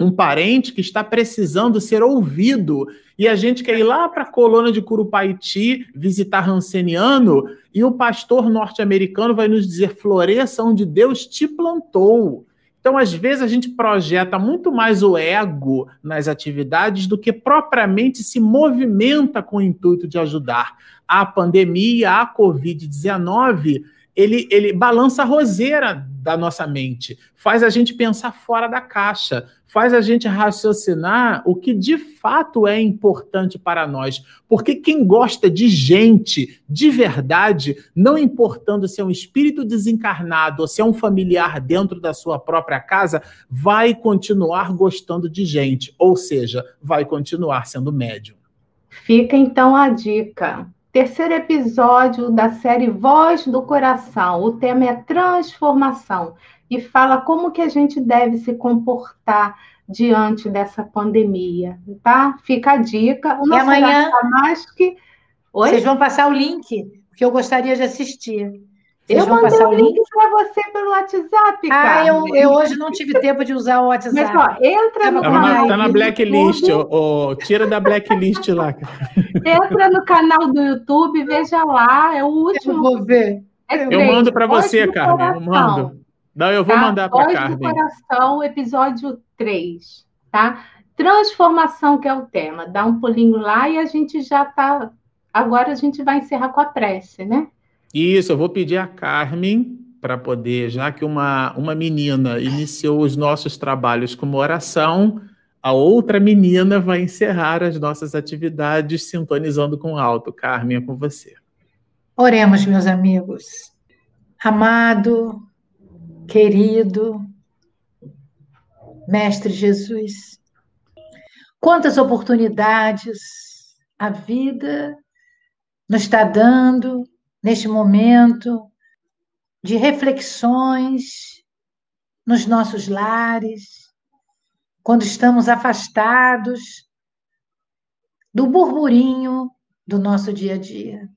um parente que está precisando ser ouvido. E a gente quer ir lá para a colônia de Curupaiti visitar Ranceniano e o pastor norte-americano vai nos dizer: floresça onde Deus te plantou. Então, às vezes, a gente projeta muito mais o ego nas atividades do que propriamente se movimenta com o intuito de ajudar. A pandemia, a Covid-19, ele, ele balança a roseira da nossa mente, faz a gente pensar fora da caixa, faz a gente raciocinar o que de fato é importante para nós. Porque quem gosta de gente de verdade, não importando se é um espírito desencarnado ou se é um familiar dentro da sua própria casa, vai continuar gostando de gente, ou seja, vai continuar sendo médium. Fica então a dica terceiro episódio da série Voz do Coração. O tema é transformação e fala como que a gente deve se comportar diante dessa pandemia, tá? Fica a dica. O e amanhã mais que Oi? Vocês vão passar o link, porque eu gostaria de assistir. Vocês eu vou passar o link, link para você pelo WhatsApp, cara. Ah, eu, eu, hoje não tive tempo de usar o WhatsApp. Mas, ó, entra no canal. Tá na, tá na blacklist, oh, tira da blacklist lá. Entra no canal do YouTube, veja lá, é o último. Eu vou ver. É eu mando para você, Carmen, eu mando. Não, eu vou tá? mandar para a Carmen. do Coração, episódio 3, tá? Transformação, que é o tema. Dá um pulinho lá e a gente já tá... Agora a gente vai encerrar com a prece, né? Isso, eu vou pedir a Carmen para poder, já que uma, uma menina iniciou os nossos trabalhos como oração, a outra menina vai encerrar as nossas atividades sintonizando com o alto. Carmen, é com você. Oremos, meus amigos. Amado, querido, Mestre Jesus, quantas oportunidades a vida nos está dando neste momento de reflexões nos nossos lares, quando estamos afastados do burburinho do nosso dia a dia.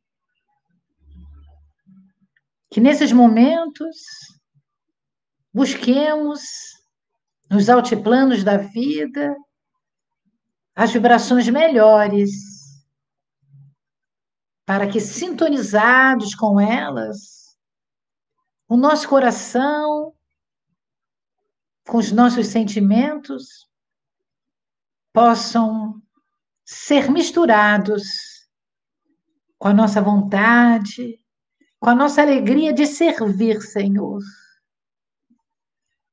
Que nesses momentos busquemos nos altiplanos da vida as vibrações melhores para que, sintonizados com elas, o nosso coração, com os nossos sentimentos, possam ser misturados com a nossa vontade, com a nossa alegria de servir, Senhor.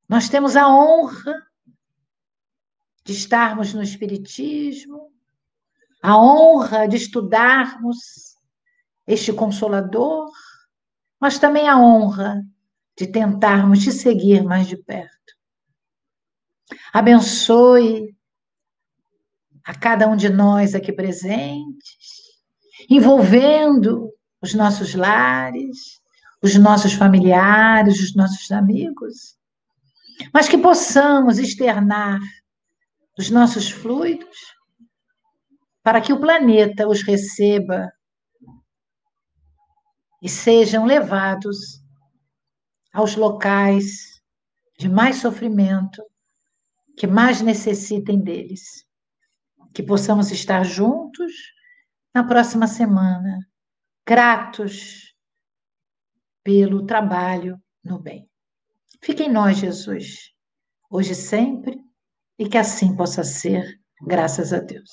Nós temos a honra de estarmos no Espiritismo, a honra de estudarmos este consolador, mas também a honra de tentarmos te seguir mais de perto. Abençoe a cada um de nós aqui presentes, envolvendo os nossos lares, os nossos familiares, os nossos amigos, mas que possamos externar os nossos fluidos para que o planeta os receba e sejam levados aos locais de mais sofrimento, que mais necessitem deles. Que possamos estar juntos na próxima semana, gratos pelo trabalho no bem. Fique em nós, Jesus, hoje e sempre, e que assim possa ser, graças a Deus.